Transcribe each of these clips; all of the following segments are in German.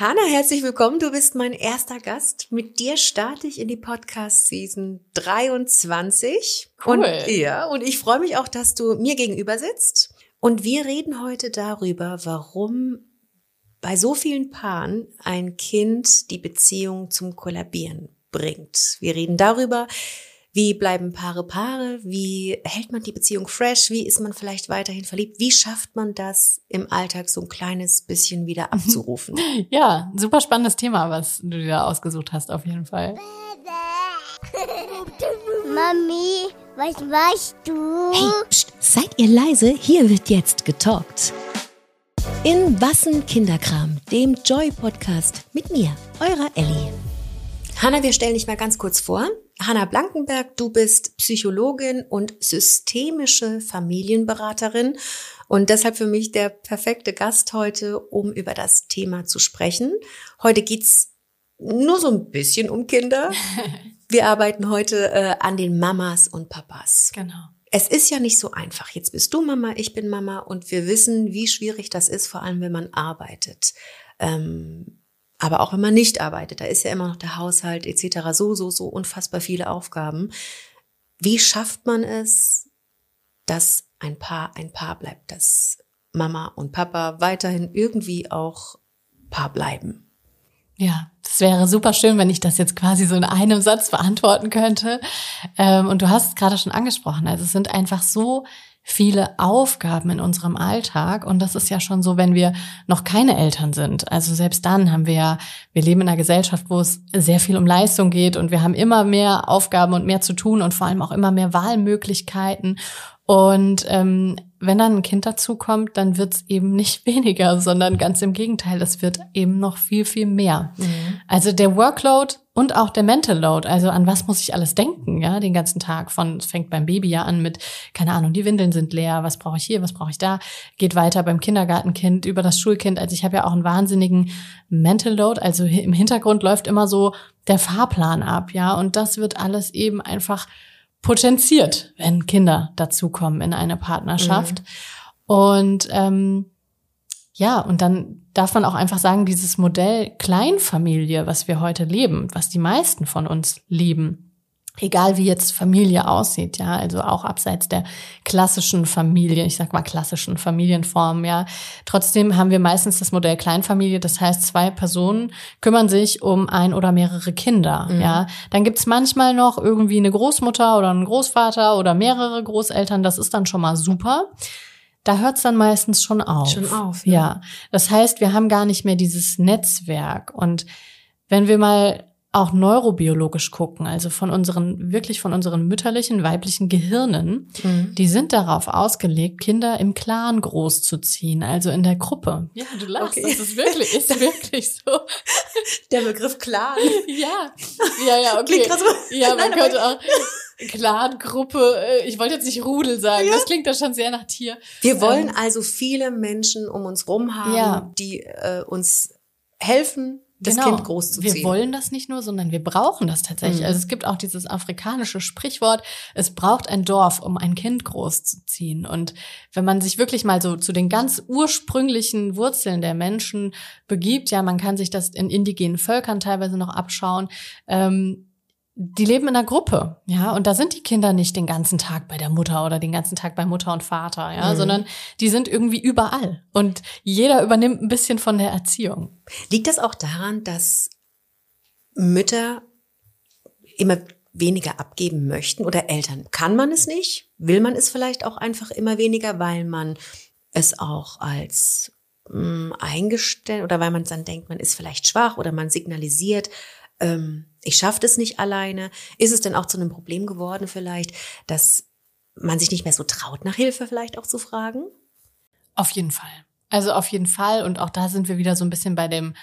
Hanna, herzlich willkommen. Du bist mein erster Gast. Mit dir starte ich in die Podcast-Season 23. Cool. Und, ja, und ich freue mich auch, dass du mir gegenüber sitzt. Und wir reden heute darüber, warum bei so vielen Paaren ein Kind die Beziehung zum Kollabieren bringt. Wir reden darüber, wie bleiben Paare Paare? Wie hält man die Beziehung fresh? Wie ist man vielleicht weiterhin verliebt? Wie schafft man das im Alltag so ein kleines bisschen wieder abzurufen? Ja, super spannendes Thema, was du dir ausgesucht hast, auf jeden Fall. Mami, was machst du? Hey, pst, seid ihr leise? Hier wird jetzt getalkt. In Wassen Kinderkram, dem Joy-Podcast mit mir, eurer Ellie. Hanna, wir stellen dich mal ganz kurz vor. Hanna Blankenberg, du bist Psychologin und systemische Familienberaterin und deshalb für mich der perfekte Gast heute, um über das Thema zu sprechen. Heute geht's nur so ein bisschen um Kinder. Wir arbeiten heute äh, an den Mamas und Papas. Genau. Es ist ja nicht so einfach. Jetzt bist du Mama, ich bin Mama und wir wissen, wie schwierig das ist, vor allem wenn man arbeitet. Ähm, aber auch wenn man nicht arbeitet, da ist ja immer noch der Haushalt etc. so, so, so unfassbar viele Aufgaben. Wie schafft man es, dass ein Paar ein Paar bleibt, dass Mama und Papa weiterhin irgendwie auch Paar bleiben? Ja, das wäre super schön, wenn ich das jetzt quasi so in einem Satz beantworten könnte. Ähm, und du hast es gerade schon angesprochen. Also es sind einfach so viele Aufgaben in unserem Alltag. Und das ist ja schon so, wenn wir noch keine Eltern sind. Also selbst dann haben wir ja, wir leben in einer Gesellschaft, wo es sehr viel um Leistung geht und wir haben immer mehr Aufgaben und mehr zu tun und vor allem auch immer mehr Wahlmöglichkeiten. Und ähm, wenn dann ein Kind dazukommt, dann wird es eben nicht weniger, sondern ganz im Gegenteil, es wird eben noch viel, viel mehr. Mhm. Also der Workload und auch der Mental Load, also an was muss ich alles denken, ja, den ganzen Tag. Von, es fängt beim Baby ja an mit, keine Ahnung, die Windeln sind leer, was brauche ich hier, was brauche ich da, geht weiter beim Kindergartenkind, über das Schulkind. Also ich habe ja auch einen wahnsinnigen Mental Load, also im Hintergrund läuft immer so der Fahrplan ab, ja, und das wird alles eben einfach potenziert, wenn Kinder dazukommen in eine Partnerschaft. Mhm. Und ähm, ja, und dann darf man auch einfach sagen, dieses Modell Kleinfamilie, was wir heute leben, was die meisten von uns lieben, egal wie jetzt Familie aussieht, ja, also auch abseits der klassischen Familie, ich sag mal klassischen Familienformen, ja. Trotzdem haben wir meistens das Modell Kleinfamilie, das heißt, zwei Personen kümmern sich um ein oder mehrere Kinder, mhm. ja. Dann gibt's manchmal noch irgendwie eine Großmutter oder einen Großvater oder mehrere Großeltern, das ist dann schon mal super. Da hört's dann meistens schon auf. Schon auf. Ja. ja. Das heißt, wir haben gar nicht mehr dieses Netzwerk und wenn wir mal auch neurobiologisch gucken, also von unseren, wirklich von unseren mütterlichen, weiblichen Gehirnen, mhm. die sind darauf ausgelegt, Kinder im Clan großzuziehen, also in der Gruppe. Ja, du lachst, okay. das ist wirklich, ist wirklich so. Der Begriff Clan. Ja, ja, ja, okay. Klingt so. Ja, man Nein, könnte auch Clan-Gruppe, äh, ich wollte jetzt nicht Rudel sagen, ja. das klingt doch schon sehr nach Tier. Wir wollen ähm, also viele Menschen um uns rum haben, ja. die äh, uns helfen, das genau. Kind großzuziehen. Wir wollen das nicht nur, sondern wir brauchen das tatsächlich. Mhm. Also es gibt auch dieses afrikanische Sprichwort, es braucht ein Dorf, um ein Kind großzuziehen. Und wenn man sich wirklich mal so zu den ganz ursprünglichen Wurzeln der Menschen begibt, ja, man kann sich das in indigenen Völkern teilweise noch abschauen, ähm, die leben in einer Gruppe, ja, und da sind die Kinder nicht den ganzen Tag bei der Mutter oder den ganzen Tag bei Mutter und Vater, ja, mhm. sondern die sind irgendwie überall und jeder übernimmt ein bisschen von der Erziehung. Liegt das auch daran, dass Mütter immer weniger abgeben möchten oder Eltern? Kann man es nicht? Will man es vielleicht auch einfach immer weniger, weil man es auch als mh, hm, eingestellt oder weil man dann denkt, man ist vielleicht schwach oder man signalisiert, ähm, ich schaffe das nicht alleine? Ist es denn auch zu einem Problem geworden vielleicht, dass man sich nicht mehr so traut, nach Hilfe vielleicht auch zu fragen? Auf jeden Fall. Also auf jeden Fall. Und auch da sind wir wieder so ein bisschen bei dem,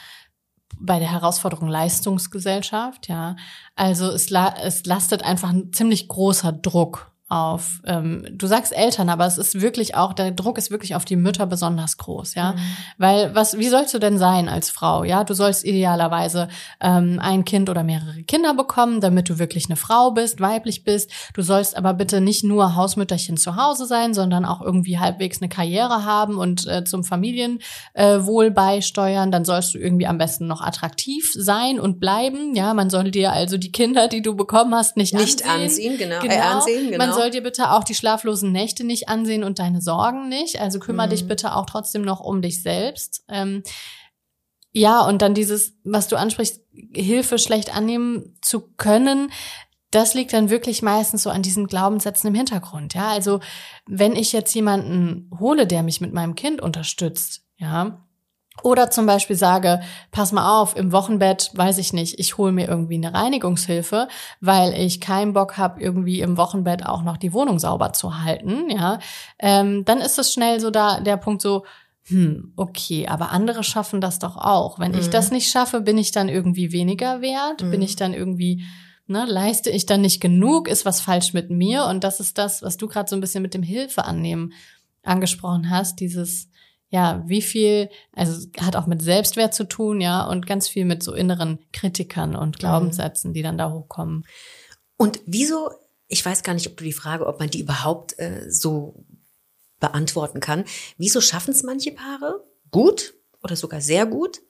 bei der Herausforderung Leistungsgesellschaft, ja. Also es, la es lastet einfach ein ziemlich großer Druck auf, ähm, du sagst Eltern, aber es ist wirklich auch, der Druck ist wirklich auf die Mütter besonders groß, ja. Mhm. Weil was, wie sollst du denn sein als Frau, ja? Du sollst idealerweise ähm, ein Kind oder mehrere Kinder bekommen, damit du wirklich eine Frau bist, weiblich bist. Du sollst aber bitte nicht nur Hausmütterchen zu Hause sein, sondern auch irgendwie halbwegs eine Karriere haben und äh, zum Familienwohl äh, beisteuern. Dann sollst du irgendwie am besten noch attraktiv sein und bleiben, ja. Man soll dir also die Kinder, die du bekommen hast, nicht, nicht ansehen. ansehen genau. genau. Äh, ansehen, genau. Man soll dir bitte auch die schlaflosen Nächte nicht ansehen und deine Sorgen nicht. Also kümmere mhm. dich bitte auch trotzdem noch um dich selbst. Ähm, ja, und dann dieses, was du ansprichst, Hilfe schlecht annehmen zu können, das liegt dann wirklich meistens so an diesen Glaubenssätzen im Hintergrund. Ja, also wenn ich jetzt jemanden hole, der mich mit meinem Kind unterstützt, ja, oder zum Beispiel sage, pass mal auf, im Wochenbett, weiß ich nicht, ich hole mir irgendwie eine Reinigungshilfe, weil ich keinen Bock habe, irgendwie im Wochenbett auch noch die Wohnung sauber zu halten, ja, ähm, dann ist es schnell so da der Punkt so, hm, okay, aber andere schaffen das doch auch. Wenn mhm. ich das nicht schaffe, bin ich dann irgendwie weniger wert? Mhm. Bin ich dann irgendwie, ne, leiste ich dann nicht genug? Ist was falsch mit mir? Und das ist das, was du gerade so ein bisschen mit dem Hilfe annehmen angesprochen hast, dieses ja, wie viel, also hat auch mit Selbstwert zu tun, ja, und ganz viel mit so inneren Kritikern und Glaubenssätzen, die dann da hochkommen. Und wieso, ich weiß gar nicht, ob du die Frage, ob man die überhaupt äh, so beantworten kann, wieso schaffen es manche Paare gut oder sogar sehr gut?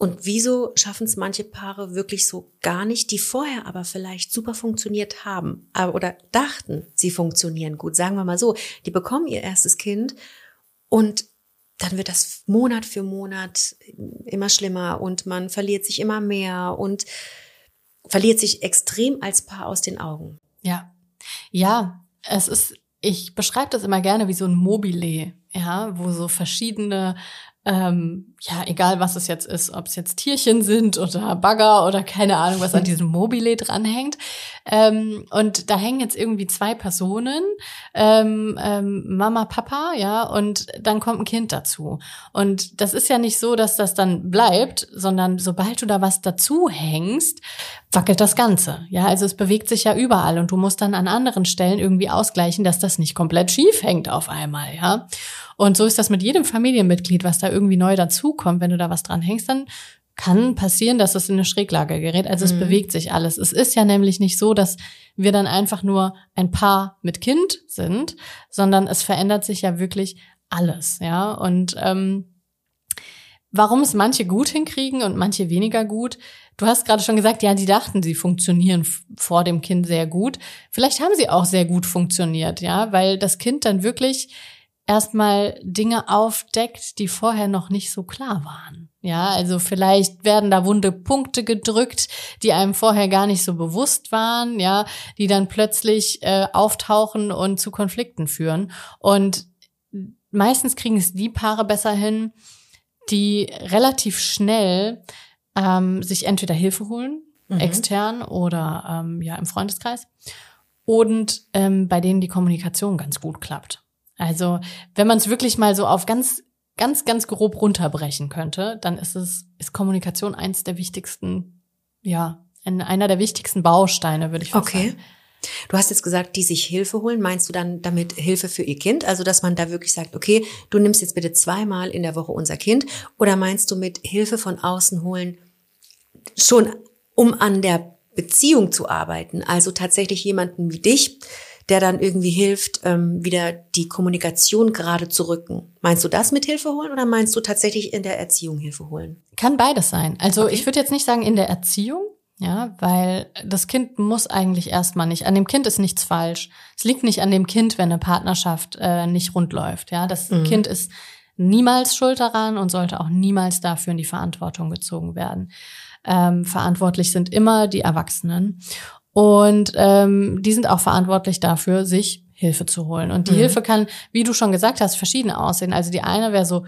Und wieso schaffen es manche Paare wirklich so gar nicht, die vorher aber vielleicht super funktioniert haben oder dachten, sie funktionieren gut? Sagen wir mal so, die bekommen ihr erstes Kind und dann wird das Monat für Monat immer schlimmer und man verliert sich immer mehr und verliert sich extrem als Paar aus den Augen. Ja. Ja, es ist, ich beschreibe das immer gerne wie so ein Mobile, ja, wo so verschiedene ähm, ja, egal was es jetzt ist, ob es jetzt Tierchen sind oder Bagger oder keine Ahnung, was an diesem Mobile dranhängt. Ähm, und da hängen jetzt irgendwie zwei Personen, ähm, ähm, Mama, Papa, ja, und dann kommt ein Kind dazu. Und das ist ja nicht so, dass das dann bleibt, sondern sobald du da was dazu hängst, wackelt das Ganze. Ja, also es bewegt sich ja überall und du musst dann an anderen Stellen irgendwie ausgleichen, dass das nicht komplett schief hängt auf einmal, ja. Und so ist das mit jedem Familienmitglied, was da irgendwie neu dazukommt. Wenn du da was dran hängst, dann kann passieren, dass es in eine Schräglage gerät. Also mhm. es bewegt sich alles. Es ist ja nämlich nicht so, dass wir dann einfach nur ein Paar mit Kind sind, sondern es verändert sich ja wirklich alles, ja. Und ähm, warum es manche gut hinkriegen und manche weniger gut. Du hast gerade schon gesagt, ja, die dachten, sie funktionieren vor dem Kind sehr gut. Vielleicht haben sie auch sehr gut funktioniert, ja, weil das Kind dann wirklich erstmal Dinge aufdeckt, die vorher noch nicht so klar waren. Ja, also vielleicht werden da wunde Punkte gedrückt, die einem vorher gar nicht so bewusst waren, ja, die dann plötzlich äh, auftauchen und zu Konflikten führen. Und meistens kriegen es die Paare besser hin, die relativ schnell ähm, sich entweder Hilfe holen, mhm. extern oder ähm, ja im Freundeskreis, und ähm, bei denen die Kommunikation ganz gut klappt. Also, wenn man es wirklich mal so auf ganz, ganz, ganz grob runterbrechen könnte, dann ist es, ist Kommunikation eins der wichtigsten, ja, einer der wichtigsten Bausteine, würde ich okay. sagen. Du hast jetzt gesagt, die sich Hilfe holen. Meinst du dann damit Hilfe für ihr Kind? Also, dass man da wirklich sagt, okay, du nimmst jetzt bitte zweimal in der Woche unser Kind. Oder meinst du mit Hilfe von außen holen schon, um an der Beziehung zu arbeiten? Also tatsächlich jemanden wie dich, der dann irgendwie hilft, ähm, wieder die Kommunikation gerade zu rücken. Meinst du das mit Hilfe holen oder meinst du tatsächlich in der Erziehung Hilfe holen? Kann beides sein. Also okay. ich würde jetzt nicht sagen in der Erziehung, ja, weil das Kind muss eigentlich erstmal nicht, an dem Kind ist nichts falsch. Es liegt nicht an dem Kind, wenn eine Partnerschaft äh, nicht rund läuft. Ja, das mhm. Kind ist niemals schuld daran und sollte auch niemals dafür in die Verantwortung gezogen werden. Ähm, verantwortlich sind immer die Erwachsenen. Und ähm, die sind auch verantwortlich dafür, sich Hilfe zu holen. Und die mhm. Hilfe kann, wie du schon gesagt hast, verschieden aussehen. Also die eine wäre so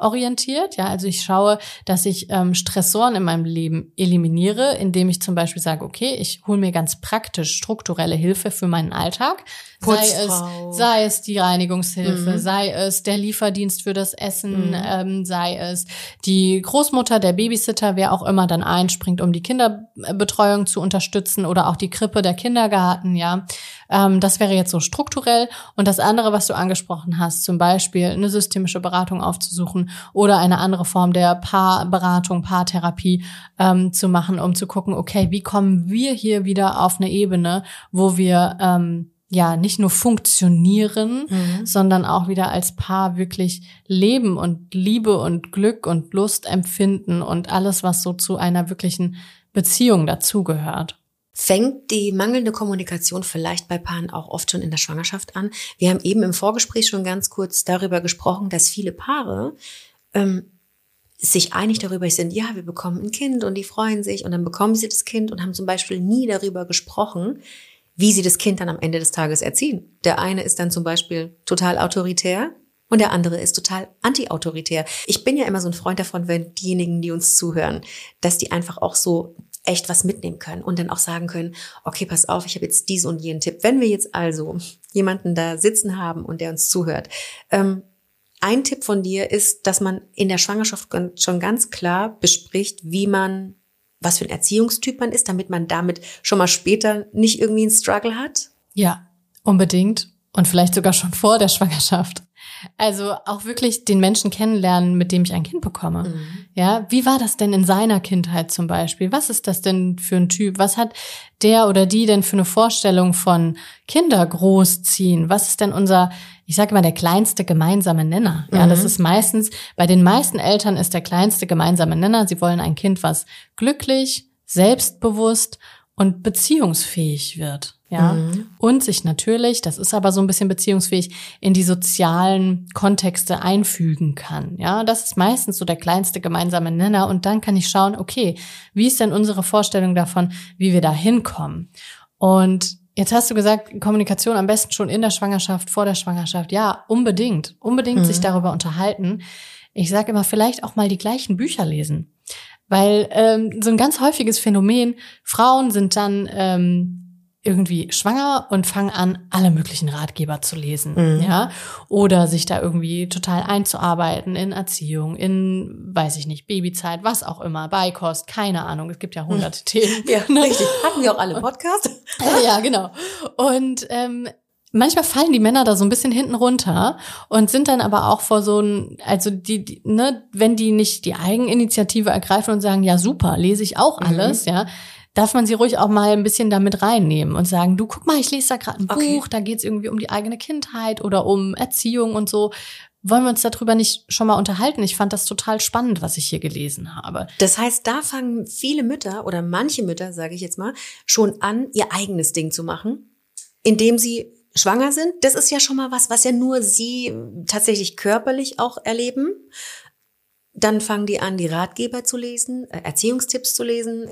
ressourcenorientiert, ja, also ich schaue, dass ich ähm, Stressoren in meinem Leben eliminiere, indem ich zum Beispiel sage, okay, ich hole mir ganz praktisch strukturelle Hilfe für meinen Alltag. Sei es, sei es die Reinigungshilfe, mhm. sei es der Lieferdienst für das Essen, mhm. ähm, sei es die Großmutter, der Babysitter, wer auch immer dann einspringt, um die Kinderbetreuung zu unterstützen oder auch die Krippe, der Kindergarten, ja. Ähm, das wäre jetzt so strukturell. Und das andere, was du angesprochen hast, zum Beispiel eine systemische Beratung aufzusuchen oder eine andere Form der Paarberatung, Paartherapie ähm, zu machen, um zu gucken, okay, wie kommen wir hier wieder auf eine Ebene, wo wir ähm, ja nicht nur funktionieren, mhm. sondern auch wieder als Paar wirklich leben und Liebe und Glück und Lust empfinden und alles, was so zu einer wirklichen Beziehung dazugehört. Fängt die mangelnde Kommunikation vielleicht bei Paaren auch oft schon in der Schwangerschaft an? Wir haben eben im Vorgespräch schon ganz kurz darüber gesprochen, dass viele Paare ähm, sich einig darüber sind, ja, wir bekommen ein Kind und die freuen sich und dann bekommen sie das Kind und haben zum Beispiel nie darüber gesprochen, wie sie das Kind dann am Ende des Tages erziehen. Der eine ist dann zum Beispiel total autoritär und der andere ist total anti-autoritär. Ich bin ja immer so ein Freund davon, wenn diejenigen, die uns zuhören, dass die einfach auch so echt was mitnehmen können und dann auch sagen können, okay, pass auf, ich habe jetzt diesen und jenen Tipp. Wenn wir jetzt also jemanden da sitzen haben und der uns zuhört, ähm, ein Tipp von dir ist, dass man in der Schwangerschaft schon ganz klar bespricht, wie man was für ein Erziehungstyp man ist, damit man damit schon mal später nicht irgendwie einen Struggle hat? Ja, unbedingt. Und vielleicht sogar schon vor der Schwangerschaft. Also auch wirklich den Menschen kennenlernen, mit dem ich ein Kind bekomme. Mhm. Ja, wie war das denn in seiner Kindheit zum Beispiel? Was ist das denn für ein Typ? Was hat der oder die denn für eine Vorstellung von Kinder großziehen? Was ist denn unser, ich sage mal, der kleinste gemeinsame Nenner? Ja, mhm. das ist meistens, bei den meisten Eltern ist der kleinste gemeinsame Nenner. Sie wollen ein Kind, was glücklich, selbstbewusst und beziehungsfähig wird. Ja. Mhm. Und sich natürlich, das ist aber so ein bisschen beziehungsfähig, in die sozialen Kontexte einfügen kann. Ja, das ist meistens so der kleinste gemeinsame Nenner. Und dann kann ich schauen, okay, wie ist denn unsere Vorstellung davon, wie wir da hinkommen? Und Jetzt hast du gesagt, Kommunikation am besten schon in der Schwangerschaft, vor der Schwangerschaft. Ja, unbedingt. Unbedingt mhm. sich darüber unterhalten. Ich sage immer, vielleicht auch mal die gleichen Bücher lesen. Weil ähm, so ein ganz häufiges Phänomen, Frauen sind dann ähm, irgendwie schwanger und fangen an, alle möglichen Ratgeber zu lesen, mhm. ja, oder sich da irgendwie total einzuarbeiten in Erziehung, in, weiß ich nicht, Babyzeit, was auch immer, Beikost, keine Ahnung, es gibt ja hunderte. Themen. Ja, ne? richtig. Hatten wir auch alle Podcasts? ja, genau. Und ähm, manchmal fallen die Männer da so ein bisschen hinten runter und sind dann aber auch vor so ein, also die, die ne, wenn die nicht die Eigeninitiative ergreifen und sagen, ja super, lese ich auch mhm. alles, mhm. ja, darf man sie ruhig auch mal ein bisschen damit reinnehmen und sagen, du guck mal, ich lese da gerade ein okay. Buch, da geht es irgendwie um die eigene Kindheit oder um Erziehung und so. Wollen wir uns darüber nicht schon mal unterhalten? Ich fand das total spannend, was ich hier gelesen habe. Das heißt, da fangen viele Mütter oder manche Mütter, sage ich jetzt mal, schon an, ihr eigenes Ding zu machen, indem sie schwanger sind. Das ist ja schon mal was, was ja nur sie tatsächlich körperlich auch erleben. Dann fangen die an, die Ratgeber zu lesen, äh, Erziehungstipps zu lesen.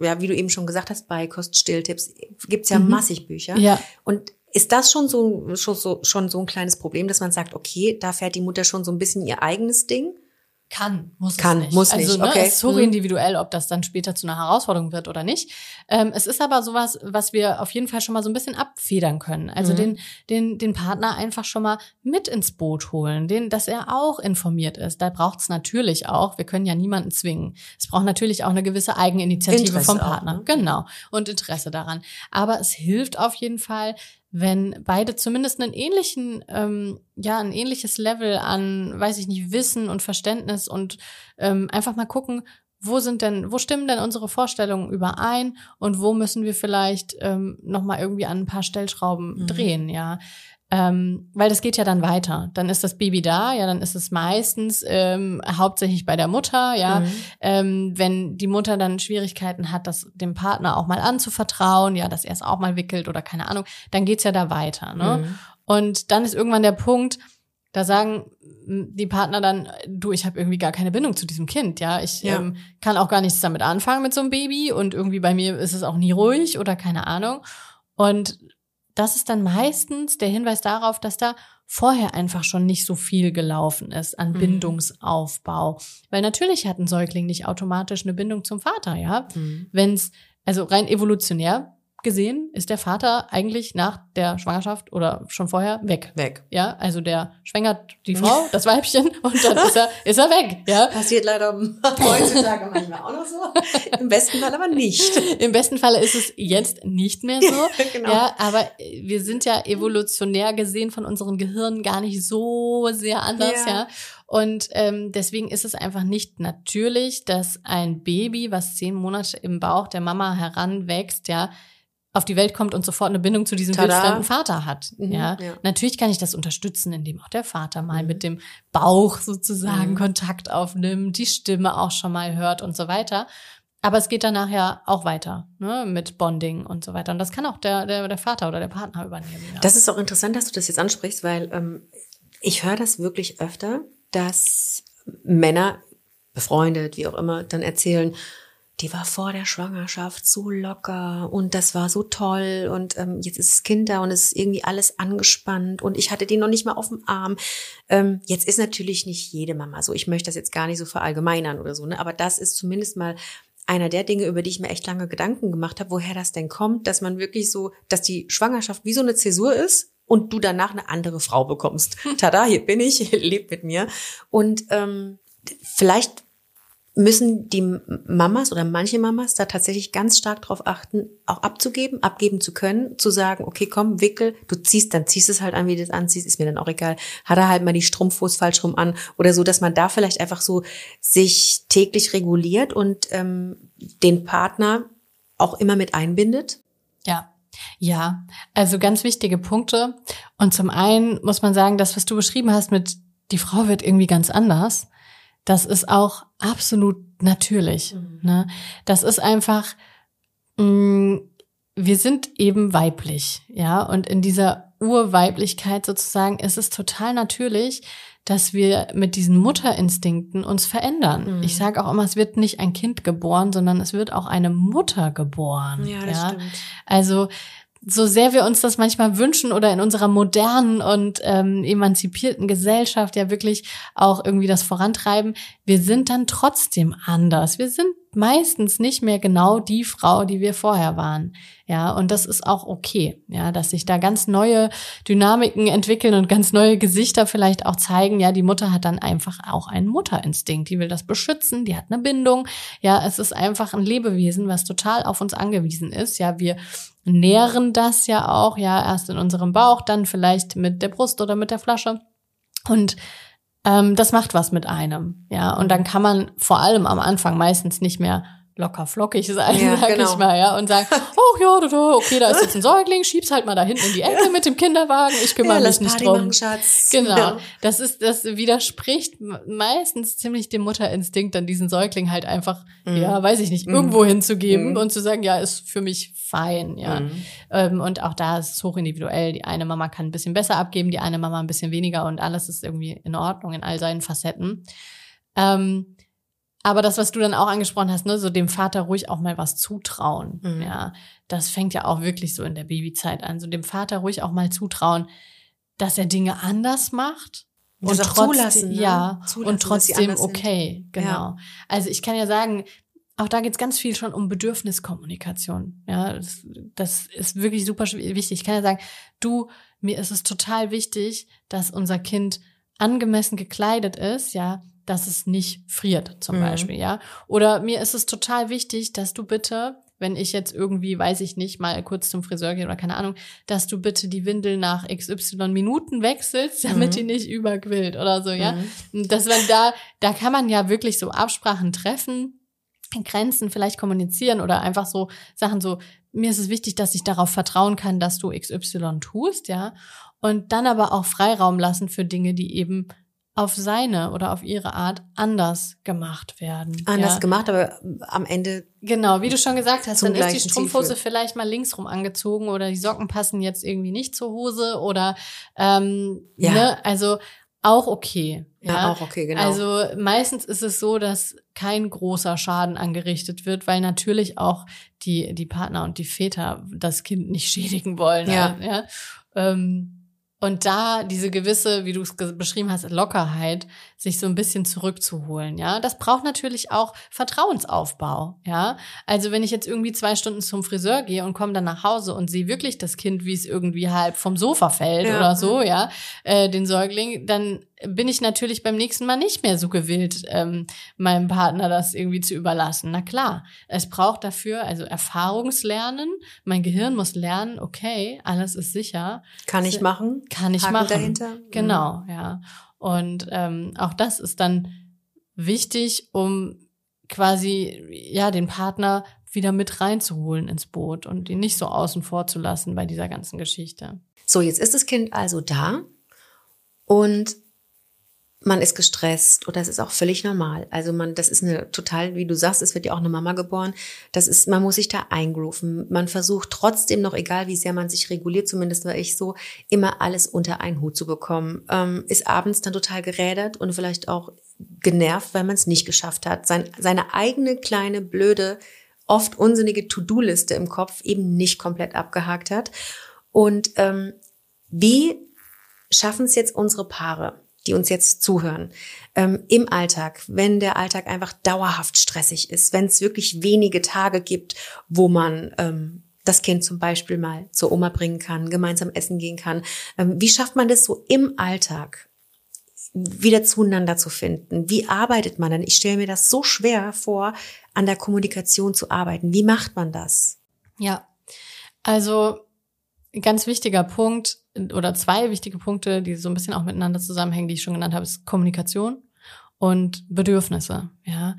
Ja, wie du eben schon gesagt hast, bei Koststilltipps gibt's ja mhm. massig Bücher. Ja. Und ist das schon so, schon so, schon so ein kleines Problem, dass man sagt, okay, da fährt die Mutter schon so ein bisschen ihr eigenes Ding? Kann, muss Kann, es nicht. muss also, nicht. Ne, okay. Es ist so mhm. individuell, ob das dann später zu einer Herausforderung wird oder nicht. Ähm, es ist aber sowas, was wir auf jeden Fall schon mal so ein bisschen abfedern können. Also mhm. den, den, den Partner einfach schon mal mit ins Boot holen, den, dass er auch informiert ist. Da braucht es natürlich auch, wir können ja niemanden zwingen. Es braucht natürlich auch eine gewisse Eigeninitiative Interesse vom Partner. Auch, ne? Genau. Und Interesse daran. Aber es hilft auf jeden Fall, wenn beide zumindest einen ähnlichen, ähm, ja, ein ähnliches Level an, weiß ich nicht, Wissen und Verständnis und ähm, einfach mal gucken, wo sind denn, wo stimmen denn unsere Vorstellungen überein und wo müssen wir vielleicht ähm, noch mal irgendwie an ein paar Stellschrauben mhm. drehen, ja. Ähm, weil das geht ja dann weiter. Dann ist das Baby da, ja, dann ist es meistens ähm, hauptsächlich bei der Mutter, ja. Mhm. Ähm, wenn die Mutter dann Schwierigkeiten hat, das dem Partner auch mal anzuvertrauen, ja, dass er es auch mal wickelt oder keine Ahnung, dann geht's ja da weiter. Ne? Mhm. Und dann ist irgendwann der Punkt, da sagen die Partner dann, du, ich habe irgendwie gar keine Bindung zu diesem Kind, ja. Ich ja. Ähm, kann auch gar nichts damit anfangen mit so einem Baby und irgendwie bei mir ist es auch nie ruhig oder keine Ahnung. Und das ist dann meistens der Hinweis darauf, dass da vorher einfach schon nicht so viel gelaufen ist an mhm. Bindungsaufbau. Weil natürlich hat ein Säugling nicht automatisch eine Bindung zum Vater, ja. Mhm. Wenn es, also rein evolutionär gesehen ist der Vater eigentlich nach der Schwangerschaft oder schon vorher weg. Weg. Ja, also der schwängert die Frau, das Weibchen, und dann ist er, ist er weg. Ja. Passiert leider heutzutage manchmal auch noch so. Im besten Fall aber nicht. Im besten Fall ist es jetzt nicht mehr so. genau. Ja, aber wir sind ja evolutionär gesehen von unseren Gehirnen gar nicht so sehr anders, ja. ja. Und ähm, deswegen ist es einfach nicht natürlich, dass ein Baby, was zehn Monate im Bauch der Mama heranwächst, ja, auf die Welt kommt und sofort eine Bindung zu diesem wildfremden Vater hat. Mhm, ja? ja? natürlich kann ich das unterstützen, indem auch der Vater mal mhm. mit dem Bauch sozusagen mhm. Kontakt aufnimmt, die Stimme auch schon mal hört und so weiter. Aber es geht danach ja auch weiter ne, mit Bonding und so weiter. Und das kann auch der, der, der Vater oder der Partner übernehmen. Ja. Das ist auch interessant, dass du das jetzt ansprichst, weil ähm, ich höre das wirklich öfter, dass Männer, befreundet, wie auch immer, dann erzählen, die war vor der Schwangerschaft so locker und das war so toll und ähm, jetzt ist das Kind da und es ist irgendwie alles angespannt und ich hatte die noch nicht mal auf dem Arm. Ähm, jetzt ist natürlich nicht jede Mama so. Ich möchte das jetzt gar nicht so verallgemeinern oder so, ne? aber das ist zumindest mal einer der Dinge, über die ich mir echt lange Gedanken gemacht habe, woher das denn kommt, dass man wirklich so, dass die Schwangerschaft wie so eine Zäsur ist und du danach eine andere Frau bekommst. Tada, hier bin ich, lebt mit mir. Und ähm, vielleicht müssen die Mamas oder manche Mamas da tatsächlich ganz stark darauf achten, auch abzugeben, abgeben zu können, zu sagen, okay, komm, wickel, du ziehst, dann ziehst es halt an, wie du es anziehst, ist mir dann auch egal. Hat er halt mal die Strumpfhose falsch rum an oder so, dass man da vielleicht einfach so sich täglich reguliert und ähm, den Partner auch immer mit einbindet? Ja, ja, also ganz wichtige Punkte. Und zum einen muss man sagen, das, was du beschrieben hast mit die Frau wird irgendwie ganz anders, das ist auch absolut natürlich. Mhm. Ne? Das ist einfach, mh, mm, wir sind eben weiblich, ja, und in dieser Urweiblichkeit sozusagen ist es total natürlich, dass wir mit diesen Mutterinstinkten uns verändern. Mhm. Ich sage auch immer, es wird nicht ein Kind geboren, sondern es wird auch eine Mutter geboren. Ja, das ja? stimmt. Also so sehr wir uns das manchmal wünschen oder in unserer modernen und ähm, emanzipierten Gesellschaft ja wirklich auch irgendwie das vorantreiben, wir sind dann trotzdem anders. Wir sind meistens nicht mehr genau die Frau, die wir vorher waren. Ja, und das ist auch okay. Ja, dass sich da ganz neue Dynamiken entwickeln und ganz neue Gesichter vielleicht auch zeigen. Ja, die Mutter hat dann einfach auch einen Mutterinstinkt. Die will das beschützen. Die hat eine Bindung. Ja, es ist einfach ein Lebewesen, was total auf uns angewiesen ist. Ja, wir nähren das ja auch. Ja, erst in unserem Bauch, dann vielleicht mit der Brust oder mit der Flasche. Und ähm, das macht was mit einem, ja. Und dann kann man vor allem am Anfang meistens nicht mehr locker flockig sein, ja, sag genau. ich mal, ja, und sagen, oh ja, okay, da ist jetzt ein Säugling, schieb's halt mal da hinten in die Ecke mit dem Kinderwagen, ich kümmere ja, mich nicht drum. Machen, Schatz. Genau. Ja. Das ist, das widerspricht meistens ziemlich dem Mutterinstinkt, dann diesen Säugling halt einfach, mhm. ja, weiß ich nicht, mhm. irgendwo hinzugeben mhm. und zu sagen, ja, ist für mich fein, ja. Mhm. Ähm, und auch da ist es hoch individuell. Die eine Mama kann ein bisschen besser abgeben, die eine Mama ein bisschen weniger und alles ist irgendwie in Ordnung in all seinen Facetten. Ähm, aber das, was du dann auch angesprochen hast, ne, so dem Vater ruhig auch mal was zutrauen, mhm. ja, das fängt ja auch wirklich so in der Babyzeit an, so dem Vater ruhig auch mal zutrauen, dass er Dinge anders macht und, trotzdem, zulassen, ne? ja, zulassen, und trotzdem okay, genau. Ja. Also ich kann ja sagen, auch da geht's ganz viel schon um Bedürfniskommunikation. Ja, das, das ist wirklich super wichtig. Ich kann ja sagen, du, mir ist es total wichtig, dass unser Kind angemessen gekleidet ist, ja, dass es nicht friert, zum mhm. Beispiel, ja. Oder mir ist es total wichtig, dass du bitte, wenn ich jetzt irgendwie, weiß ich nicht, mal kurz zum Friseur gehe oder keine Ahnung, dass du bitte die Windel nach XY Minuten wechselst, damit mhm. die nicht überquillt oder so, ja. Mhm. Dass man da, da kann man ja wirklich so Absprachen treffen, Grenzen vielleicht kommunizieren oder einfach so Sachen so, mir ist es wichtig, dass ich darauf vertrauen kann, dass du XY tust, ja. Und dann aber auch Freiraum lassen für Dinge, die eben auf seine oder auf ihre Art anders gemacht werden. Anders ja. gemacht, aber am Ende. Genau, wie du schon gesagt hast, dann ist die Strumpfhose vielleicht mal linksrum angezogen oder die Socken passen jetzt irgendwie nicht zur Hose oder ähm, ja. ne, also auch okay. Ja, ja, auch okay, genau. Also meistens ist es so, dass kein großer Schaden angerichtet wird, weil natürlich auch die, die Partner und die Väter das Kind nicht schädigen wollen. Ja. ja. Ähm, und da diese gewisse, wie du es beschrieben hast, Lockerheit, sich so ein bisschen zurückzuholen, ja. Das braucht natürlich auch Vertrauensaufbau, ja. Also wenn ich jetzt irgendwie zwei Stunden zum Friseur gehe und komme dann nach Hause und sehe wirklich das Kind, wie es irgendwie halb vom Sofa fällt ja. oder so, ja, äh, den Säugling, dann bin ich natürlich beim nächsten Mal nicht mehr so gewillt, ähm, meinem Partner das irgendwie zu überlassen. Na klar, es braucht dafür also Erfahrungslernen. Mein Gehirn muss lernen, okay, alles ist sicher. Kann ich machen? Kann ich Haken machen. dahinter? Genau, ja. Und ähm, auch das ist dann wichtig, um quasi ja den Partner wieder mit reinzuholen ins Boot und ihn nicht so außen vor zu lassen bei dieser ganzen Geschichte. So, jetzt ist das Kind also da und man ist gestresst oder es ist auch völlig normal. Also man, das ist eine total, wie du sagst, es wird ja auch eine Mama geboren. Das ist, man muss sich da eingrooven. Man versucht trotzdem noch, egal wie sehr man sich reguliert, zumindest war ich so, immer alles unter einen Hut zu bekommen. Ähm, ist abends dann total gerädert und vielleicht auch genervt, weil man es nicht geschafft hat. Sein, seine eigene kleine, blöde, oft unsinnige To-Do-Liste im Kopf eben nicht komplett abgehakt hat. Und ähm, wie schaffen es jetzt unsere Paare? Die uns jetzt zuhören, ähm, im Alltag, wenn der Alltag einfach dauerhaft stressig ist, wenn es wirklich wenige Tage gibt, wo man ähm, das Kind zum Beispiel mal zur Oma bringen kann, gemeinsam essen gehen kann. Ähm, wie schafft man das so im Alltag? wieder zueinander zu finden. Wie arbeitet man dann? Ich stelle mir das so schwer vor, an der Kommunikation zu arbeiten. Wie macht man das? Ja, also ganz wichtiger Punkt oder zwei wichtige Punkte, die so ein bisschen auch miteinander zusammenhängen, die ich schon genannt habe, ist Kommunikation und Bedürfnisse, ja.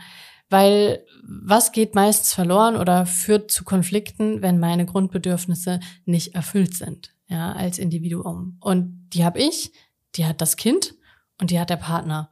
Weil was geht meistens verloren oder führt zu Konflikten, wenn meine Grundbedürfnisse nicht erfüllt sind, ja, als Individuum. Und die habe ich, die hat das Kind und die hat der Partner.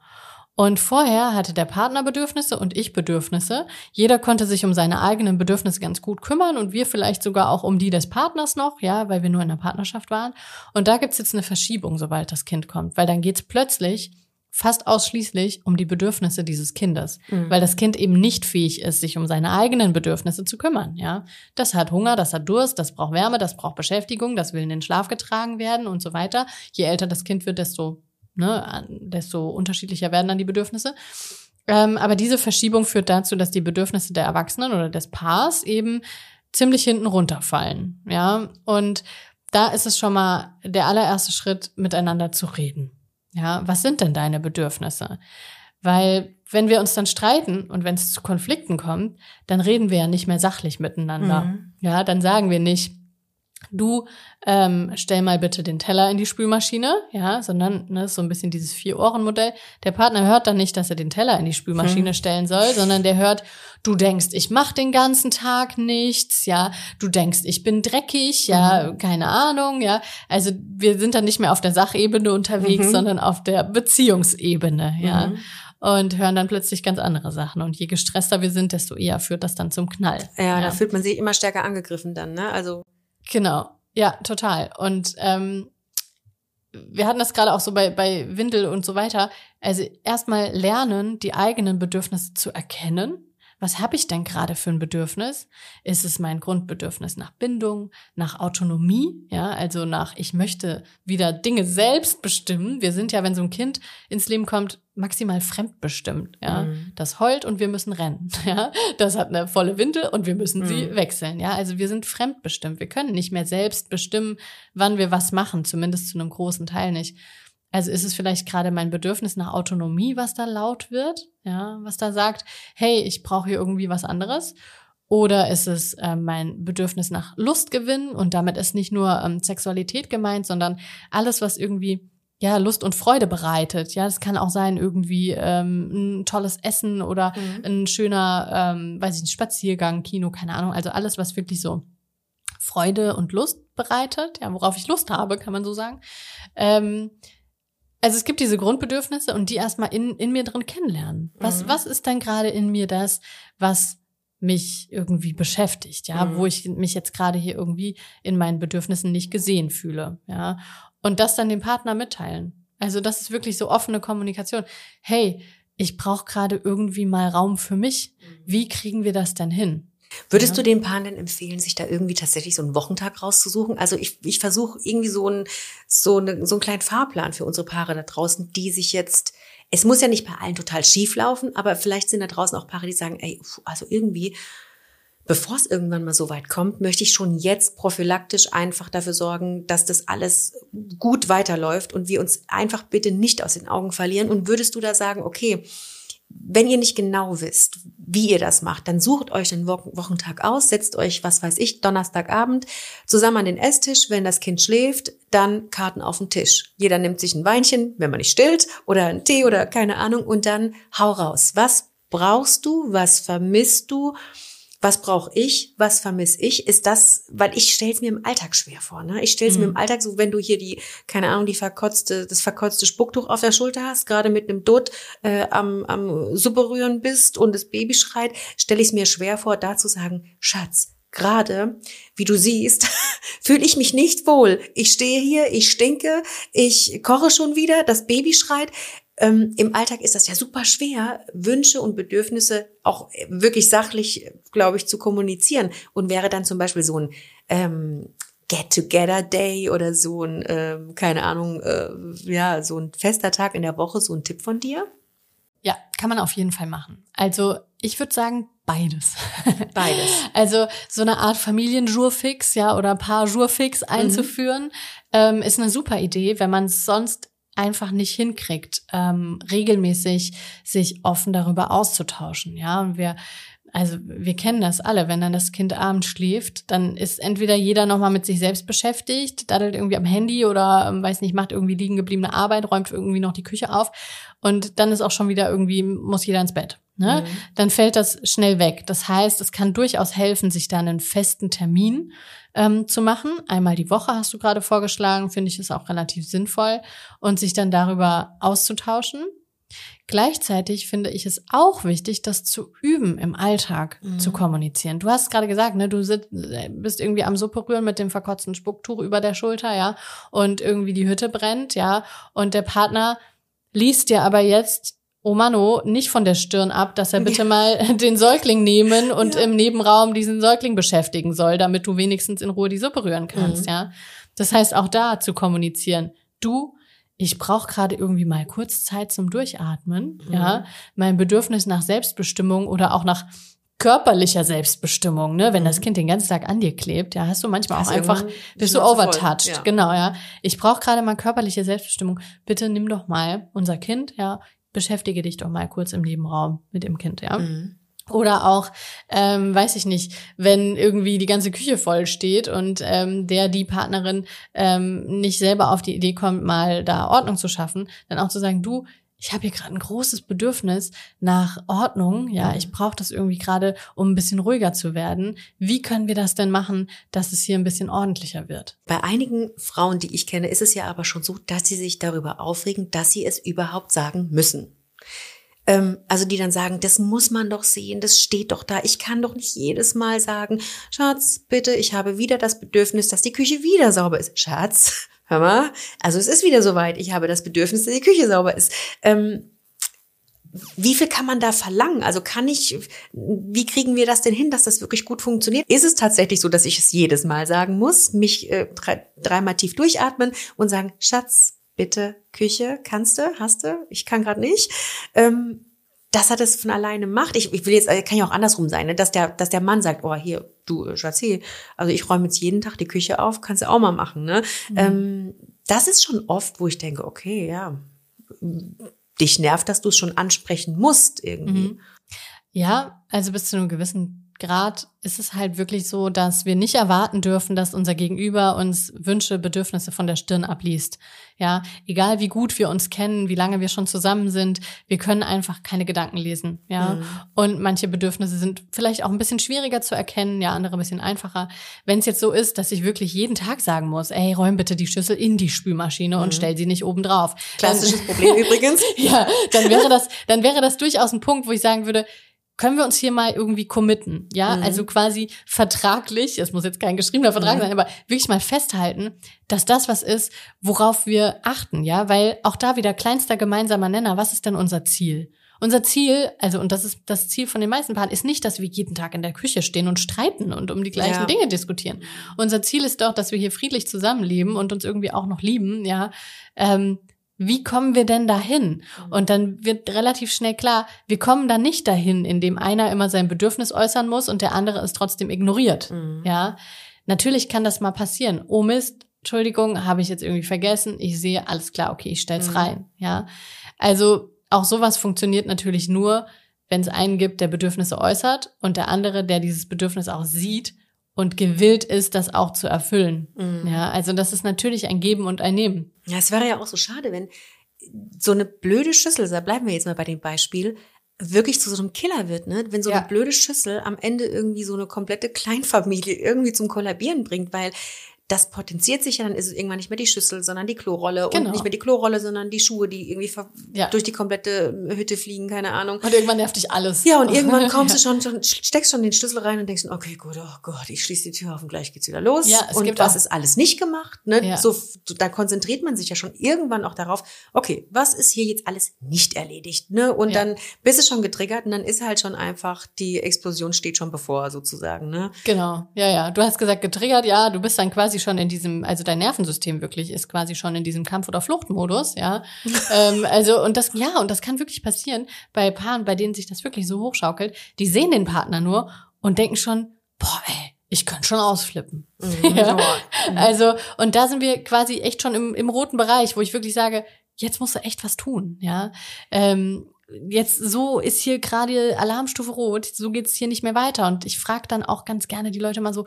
Und vorher hatte der Partner Bedürfnisse und ich Bedürfnisse. Jeder konnte sich um seine eigenen Bedürfnisse ganz gut kümmern und wir vielleicht sogar auch um die des Partners noch, ja, weil wir nur in einer Partnerschaft waren. Und da gibt's jetzt eine Verschiebung, sobald das Kind kommt, weil dann geht's plötzlich fast ausschließlich um die Bedürfnisse dieses Kindes, mhm. weil das Kind eben nicht fähig ist, sich um seine eigenen Bedürfnisse zu kümmern, ja. Das hat Hunger, das hat Durst, das braucht Wärme, das braucht Beschäftigung, das will in den Schlaf getragen werden und so weiter. Je älter das Kind wird, desto ne, desto unterschiedlicher werden dann die Bedürfnisse. Ähm, aber diese Verschiebung führt dazu, dass die Bedürfnisse der Erwachsenen oder des Paars eben ziemlich hinten runterfallen. Ja, und da ist es schon mal der allererste Schritt, miteinander zu reden. Ja, was sind denn deine Bedürfnisse? Weil wenn wir uns dann streiten und wenn es zu Konflikten kommt, dann reden wir ja nicht mehr sachlich miteinander. Mhm. Ja, dann sagen wir nicht, du ähm, stell mal bitte den Teller in die Spülmaschine, ja, sondern ne, so ein bisschen dieses Vier-Ohren-Modell. Der Partner hört dann nicht, dass er den Teller in die Spülmaschine hm. stellen soll, sondern der hört, du denkst, ich mach den ganzen Tag nichts, ja, du denkst, ich bin dreckig, ja, mhm. keine Ahnung, ja. Also wir sind dann nicht mehr auf der Sachebene unterwegs, mhm. sondern auf der Beziehungsebene, ja. Mhm und hören dann plötzlich ganz andere Sachen. Und je gestresster wir sind, desto eher führt das dann zum Knall. Ja, ja. da fühlt man sich immer stärker angegriffen dann, ne? Also Genau, ja, total. Und ähm, wir hatten das gerade auch so bei, bei Windel und so weiter. Also erstmal lernen, die eigenen Bedürfnisse zu erkennen was habe ich denn gerade für ein Bedürfnis? Ist es mein Grundbedürfnis nach Bindung, nach Autonomie, ja, also nach ich möchte wieder Dinge selbst bestimmen. Wir sind ja, wenn so ein Kind ins Leben kommt, maximal fremdbestimmt, ja. Mhm. Das heult und wir müssen rennen, ja. Das hat eine volle Windel und wir müssen mhm. sie wechseln, ja. Also wir sind fremdbestimmt. Wir können nicht mehr selbst bestimmen, wann wir was machen, zumindest zu einem großen Teil nicht. Also ist es vielleicht gerade mein Bedürfnis nach Autonomie, was da laut wird, ja, was da sagt, hey, ich brauche hier irgendwie was anderes. Oder ist es äh, mein Bedürfnis nach Lustgewinn und damit ist nicht nur ähm, Sexualität gemeint, sondern alles, was irgendwie ja Lust und Freude bereitet. Ja, das kann auch sein irgendwie ähm, ein tolles Essen oder mhm. ein schöner, ähm, weiß ich nicht, Spaziergang, Kino, keine Ahnung. Also alles, was wirklich so Freude und Lust bereitet, ja, worauf ich Lust habe, kann man so sagen. Ähm, also es gibt diese Grundbedürfnisse und die erstmal in, in mir drin kennenlernen. Was, mhm. was ist denn gerade in mir das, was mich irgendwie beschäftigt, ja, mhm. wo ich mich jetzt gerade hier irgendwie in meinen Bedürfnissen nicht gesehen fühle, ja. Und das dann dem Partner mitteilen. Also das ist wirklich so offene Kommunikation. Hey, ich brauche gerade irgendwie mal Raum für mich. Wie kriegen wir das denn hin? Würdest ja. du den Paaren denn empfehlen, sich da irgendwie tatsächlich so einen Wochentag rauszusuchen? Also ich, ich versuche irgendwie so, ein, so, eine, so einen kleinen Fahrplan für unsere Paare da draußen, die sich jetzt, es muss ja nicht bei allen total schief laufen, aber vielleicht sind da draußen auch Paare, die sagen, ey, also irgendwie, bevor es irgendwann mal so weit kommt, möchte ich schon jetzt prophylaktisch einfach dafür sorgen, dass das alles gut weiterläuft und wir uns einfach bitte nicht aus den Augen verlieren. Und würdest du da sagen, okay, wenn ihr nicht genau wisst, wie ihr das macht, dann sucht euch den Wochentag aus, setzt euch, was weiß ich, Donnerstagabend zusammen an den Esstisch. Wenn das Kind schläft, dann Karten auf den Tisch. Jeder nimmt sich ein Weinchen, wenn man nicht stillt, oder einen Tee oder keine Ahnung, und dann hau raus. Was brauchst du? Was vermisst du? Was brauche ich, was vermisse ich, ist das, weil ich stelle es mir im Alltag schwer vor. Ne? Ich stelle es mhm. mir im Alltag so, wenn du hier die, keine Ahnung, die verkotzte, das verkotzte Spucktuch auf der Schulter hast, gerade mit einem Dutt äh, am, am Suppe rühren bist und das Baby schreit, stelle ich es mir schwer vor, da zu sagen, Schatz, gerade, wie du siehst, fühle ich mich nicht wohl. Ich stehe hier, ich stinke, ich koche schon wieder, das Baby schreit. Ähm, Im Alltag ist das ja super schwer, Wünsche und Bedürfnisse auch wirklich sachlich, glaube ich, zu kommunizieren. Und wäre dann zum Beispiel so ein ähm, Get-Together-Day oder so ein, ähm, keine Ahnung, äh, ja, so ein fester Tag in der Woche, so ein Tipp von dir? Ja, kann man auf jeden Fall machen. Also ich würde sagen, beides. Beides. also so eine Art Familienjurfix, ja, oder Paar-Jurfix mhm. einzuführen, mhm. ähm, ist eine super Idee, wenn man es sonst einfach nicht hinkriegt, ähm, regelmäßig sich offen darüber auszutauschen. Ja, und wir also wir kennen das alle, wenn dann das Kind abends schläft, dann ist entweder jeder nochmal mit sich selbst beschäftigt, daddelt irgendwie am Handy oder ähm, weiß nicht, macht irgendwie liegen gebliebene Arbeit, räumt irgendwie noch die Küche auf und dann ist auch schon wieder irgendwie, muss jeder ins Bett. Ne? Mhm. Dann fällt das schnell weg. Das heißt, es kann durchaus helfen, sich da einen festen Termin ähm, zu machen. Einmal die Woche hast du gerade vorgeschlagen, finde ich ist auch relativ sinnvoll und sich dann darüber auszutauschen. Gleichzeitig finde ich es auch wichtig, das zu üben im Alltag mhm. zu kommunizieren. Du hast gerade gesagt, ne, du sitzt, bist irgendwie am Suppe rühren mit dem verkotzten Spucktuch über der Schulter, ja, und irgendwie die Hütte brennt, ja, und der Partner liest dir aber jetzt oh Mano, nicht von der Stirn ab, dass er bitte mal den Säugling nehmen und ja. im Nebenraum diesen Säugling beschäftigen soll, damit du wenigstens in Ruhe die Suppe rühren kannst, mhm. ja. Das heißt, auch da zu kommunizieren. Du, ich brauche gerade irgendwie mal kurz Zeit zum Durchatmen, mhm. ja. Mein Bedürfnis nach Selbstbestimmung oder auch nach körperlicher Selbstbestimmung, ne, wenn mhm. das Kind den ganzen Tag an dir klebt, ja, hast du manchmal hast auch einfach bist du overtouched, ja. genau, ja. Ich brauche gerade mal körperliche Selbstbestimmung. Bitte nimm doch mal unser Kind, ja, beschäftige dich doch mal kurz im Nebenraum mit dem Kind, ja. Mhm. Oder auch, ähm, weiß ich nicht, wenn irgendwie die ganze Küche voll steht und ähm, der, die Partnerin ähm, nicht selber auf die Idee kommt, mal da Ordnung zu schaffen, dann auch zu sagen, du, ich habe hier gerade ein großes Bedürfnis nach Ordnung. Ja, ich brauche das irgendwie gerade, um ein bisschen ruhiger zu werden. Wie können wir das denn machen, dass es hier ein bisschen ordentlicher wird? Bei einigen Frauen, die ich kenne, ist es ja aber schon so, dass sie sich darüber aufregen, dass sie es überhaupt sagen müssen. Ähm, also die dann sagen, das muss man doch sehen, das steht doch da. Ich kann doch nicht jedes Mal sagen, Schatz, bitte, ich habe wieder das Bedürfnis, dass die Küche wieder sauber ist. Schatz, hör mal, also es ist wieder soweit. Ich habe das Bedürfnis, dass die Küche sauber ist. Ähm, wie viel kann man da verlangen? Also kann ich, wie kriegen wir das denn hin, dass das wirklich gut funktioniert? Ist es tatsächlich so, dass ich es jedes Mal sagen muss, mich äh, drei, dreimal tief durchatmen und sagen, Schatz, bitte Küche, kannst du, hast du? Ich kann gerade nicht. Ähm, dass er das von alleine macht. Ich, ich will jetzt, kann ja auch andersrum sein, ne? dass der, dass der Mann sagt, oh hier, du Schatzi, also ich räume jetzt jeden Tag die Küche auf, kannst du auch mal machen. Ne? Mhm. Ähm, das ist schon oft, wo ich denke, okay, ja, dich nervt, dass du es schon ansprechen musst irgendwie. Mhm. Ja, also bis zu einem gewissen Grad ist es halt wirklich so, dass wir nicht erwarten dürfen, dass unser Gegenüber uns Wünsche, Bedürfnisse von der Stirn abliest. Ja, egal wie gut wir uns kennen, wie lange wir schon zusammen sind, wir können einfach keine Gedanken lesen. Ja, mhm. und manche Bedürfnisse sind vielleicht auch ein bisschen schwieriger zu erkennen, ja, andere ein bisschen einfacher. Wenn es jetzt so ist, dass ich wirklich jeden Tag sagen muss, ey, räum bitte die Schüssel in die Spülmaschine mhm. und stell sie nicht oben drauf. Klassisches Problem übrigens. ja, dann wäre das, dann wäre das durchaus ein Punkt, wo ich sagen würde, können wir uns hier mal irgendwie committen, ja? Mhm. Also quasi vertraglich, es muss jetzt kein geschriebener Vertrag mhm. sein, aber wirklich mal festhalten, dass das was ist, worauf wir achten, ja? Weil auch da wieder kleinster gemeinsamer Nenner, was ist denn unser Ziel? Unser Ziel, also und das ist das Ziel von den meisten Paaren, ist nicht, dass wir jeden Tag in der Küche stehen und streiten und um die gleichen ja. Dinge diskutieren. Unser Ziel ist doch, dass wir hier friedlich zusammenleben und uns irgendwie auch noch lieben, ja. Ähm, wie kommen wir denn dahin? Mhm. Und dann wird relativ schnell klar, wir kommen da nicht dahin, indem einer immer sein Bedürfnis äußern muss und der andere es trotzdem ignoriert. Mhm. Ja, natürlich kann das mal passieren. Oh Mist, Entschuldigung, habe ich jetzt irgendwie vergessen. Ich sehe, alles klar, okay, ich stell's mhm. rein. Ja, also auch sowas funktioniert natürlich nur, wenn es einen gibt, der Bedürfnisse äußert und der andere, der dieses Bedürfnis auch sieht und gewillt ist, das auch zu erfüllen. Mhm. Ja, also das ist natürlich ein Geben und ein Nehmen. Ja, es wäre ja auch so schade, wenn so eine blöde Schüssel, da bleiben wir jetzt mal bei dem Beispiel, wirklich zu so einem Killer wird, ne? Wenn so ja. eine blöde Schüssel am Ende irgendwie so eine komplette Kleinfamilie irgendwie zum Kollabieren bringt, weil das potenziert sich ja, dann ist es irgendwann nicht mehr die Schüssel, sondern die Klorolle genau. und nicht mehr die Klorolle, sondern die Schuhe, die irgendwie ja. durch die komplette Hütte fliegen, keine Ahnung. Und irgendwann nervt dich alles. Ja, und irgendwann kommst ja. du schon, steckst schon den Schlüssel rein und denkst, okay, gut, oh Gott, ich schließe die Tür auf und gleich geht's wieder los. Ja, es und gibt was ist alles nicht gemacht, ne? Ja. So, da konzentriert man sich ja schon irgendwann auch darauf, okay, was ist hier jetzt alles nicht erledigt, ne? Und ja. dann bist du schon getriggert und dann ist halt schon einfach, die Explosion steht schon bevor, sozusagen, ne? Genau, ja, ja. Du hast gesagt getriggert, ja, du bist dann quasi schon in diesem, also dein Nervensystem wirklich ist quasi schon in diesem Kampf- oder Fluchtmodus, ja. ähm, also, und das, ja, und das kann wirklich passieren bei Paaren, bei denen sich das wirklich so hochschaukelt. Die sehen den Partner nur und denken schon, boah, ey, ich könnte schon ausflippen. Mhm, ja. Mhm. Also, und da sind wir quasi echt schon im, im roten Bereich, wo ich wirklich sage, jetzt musst du echt was tun, ja. Ähm, jetzt so ist hier gerade Alarmstufe rot, so geht's hier nicht mehr weiter. Und ich frage dann auch ganz gerne die Leute mal so,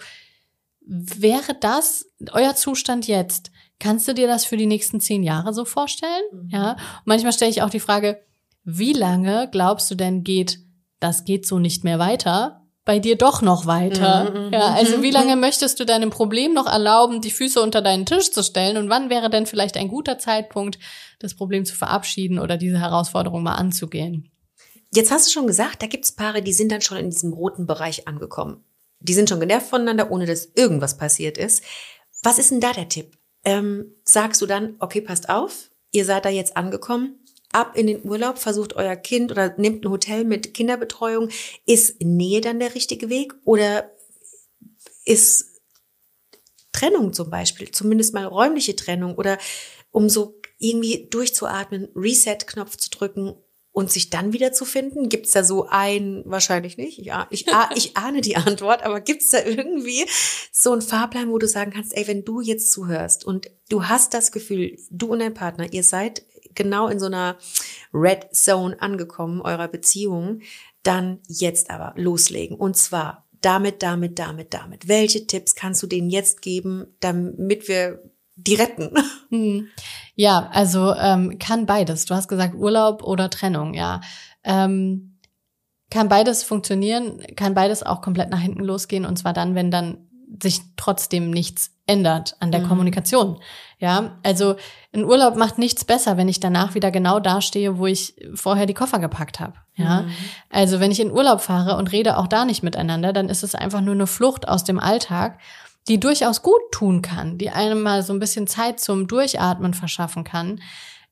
Wäre das euer Zustand jetzt? Kannst du dir das für die nächsten zehn Jahre so vorstellen? Mhm. Ja. Und manchmal stelle ich auch die Frage, wie lange glaubst du denn geht, das geht so nicht mehr weiter? Bei dir doch noch weiter. Mhm, mhm ja, also wie mhm. lange möchtest du deinem Problem noch erlauben, die Füße unter deinen Tisch zu stellen? Und wann wäre denn vielleicht ein guter Zeitpunkt, das Problem zu verabschieden oder diese Herausforderung mal anzugehen? Jetzt hast du schon gesagt, da gibt's Paare, die sind dann schon in diesem roten Bereich angekommen die sind schon genervt voneinander, ohne dass irgendwas passiert ist. Was ist denn da der Tipp? Ähm, sagst du dann, okay, passt auf, ihr seid da jetzt angekommen, ab in den Urlaub, versucht euer Kind oder nehmt ein Hotel mit Kinderbetreuung. Ist Nähe dann der richtige Weg oder ist Trennung zum Beispiel, zumindest mal räumliche Trennung oder um so irgendwie durchzuatmen, Reset-Knopf zu drücken und sich dann wieder zu finden? Gibt es da so ein, wahrscheinlich nicht, ich, ich, ich ahne die Antwort, aber gibt es da irgendwie so einen Fahrplan, wo du sagen kannst, ey, wenn du jetzt zuhörst und du hast das Gefühl, du und dein Partner, ihr seid genau in so einer Red Zone angekommen, eurer Beziehung, dann jetzt aber loslegen. Und zwar damit, damit, damit, damit. Welche Tipps kannst du denen jetzt geben, damit wir die retten? Hm. Ja, also ähm, kann beides. Du hast gesagt Urlaub oder Trennung, ja. Ähm, kann beides funktionieren, kann beides auch komplett nach hinten losgehen und zwar dann, wenn dann sich trotzdem nichts ändert an der mhm. Kommunikation. Ja, also ein Urlaub macht nichts besser, wenn ich danach wieder genau dastehe, wo ich vorher die Koffer gepackt habe. Ja, mhm. also wenn ich in Urlaub fahre und rede auch da nicht miteinander, dann ist es einfach nur eine Flucht aus dem Alltag die durchaus gut tun kann, die einem mal so ein bisschen Zeit zum Durchatmen verschaffen kann.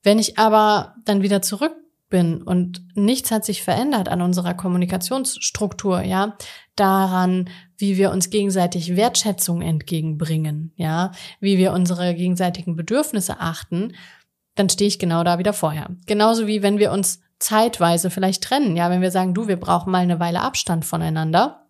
Wenn ich aber dann wieder zurück bin und nichts hat sich verändert an unserer Kommunikationsstruktur, ja, daran, wie wir uns gegenseitig Wertschätzung entgegenbringen, ja, wie wir unsere gegenseitigen Bedürfnisse achten, dann stehe ich genau da wieder vorher. Genauso wie wenn wir uns zeitweise vielleicht trennen, ja, wenn wir sagen, du, wir brauchen mal eine Weile Abstand voneinander,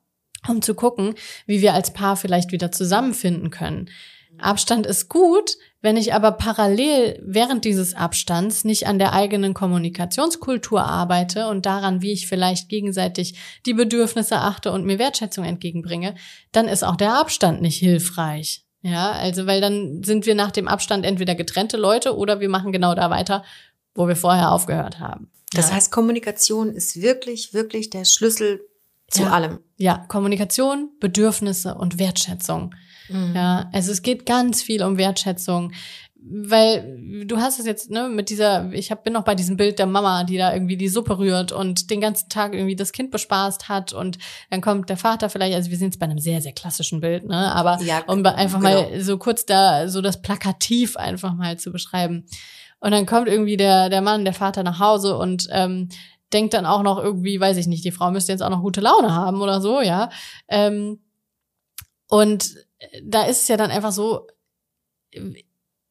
um zu gucken, wie wir als Paar vielleicht wieder zusammenfinden können. Abstand ist gut, wenn ich aber parallel während dieses Abstands nicht an der eigenen Kommunikationskultur arbeite und daran, wie ich vielleicht gegenseitig die Bedürfnisse achte und mir Wertschätzung entgegenbringe, dann ist auch der Abstand nicht hilfreich. Ja, also weil dann sind wir nach dem Abstand entweder getrennte Leute oder wir machen genau da weiter, wo wir vorher aufgehört haben. Das ja. heißt, Kommunikation ist wirklich, wirklich der Schlüssel zu ja. allem. Ja, Kommunikation, Bedürfnisse und Wertschätzung. Mhm. Ja, also es geht ganz viel um Wertschätzung. weil du hast es jetzt ne mit dieser ich hab, bin noch bei diesem Bild der Mama, die da irgendwie die Suppe rührt und den ganzen Tag irgendwie das Kind bespaßt hat und dann kommt der Vater vielleicht, also wir sind jetzt bei einem sehr sehr klassischen Bild, ne, aber Ja, um einfach genau. mal so kurz da so das plakativ einfach mal zu beschreiben. Und dann kommt irgendwie der der Mann, der Vater nach Hause und ähm, denkt dann auch noch irgendwie, weiß ich nicht, die Frau müsste jetzt auch noch gute Laune haben oder so, ja. Ähm, und da ist es ja dann einfach so,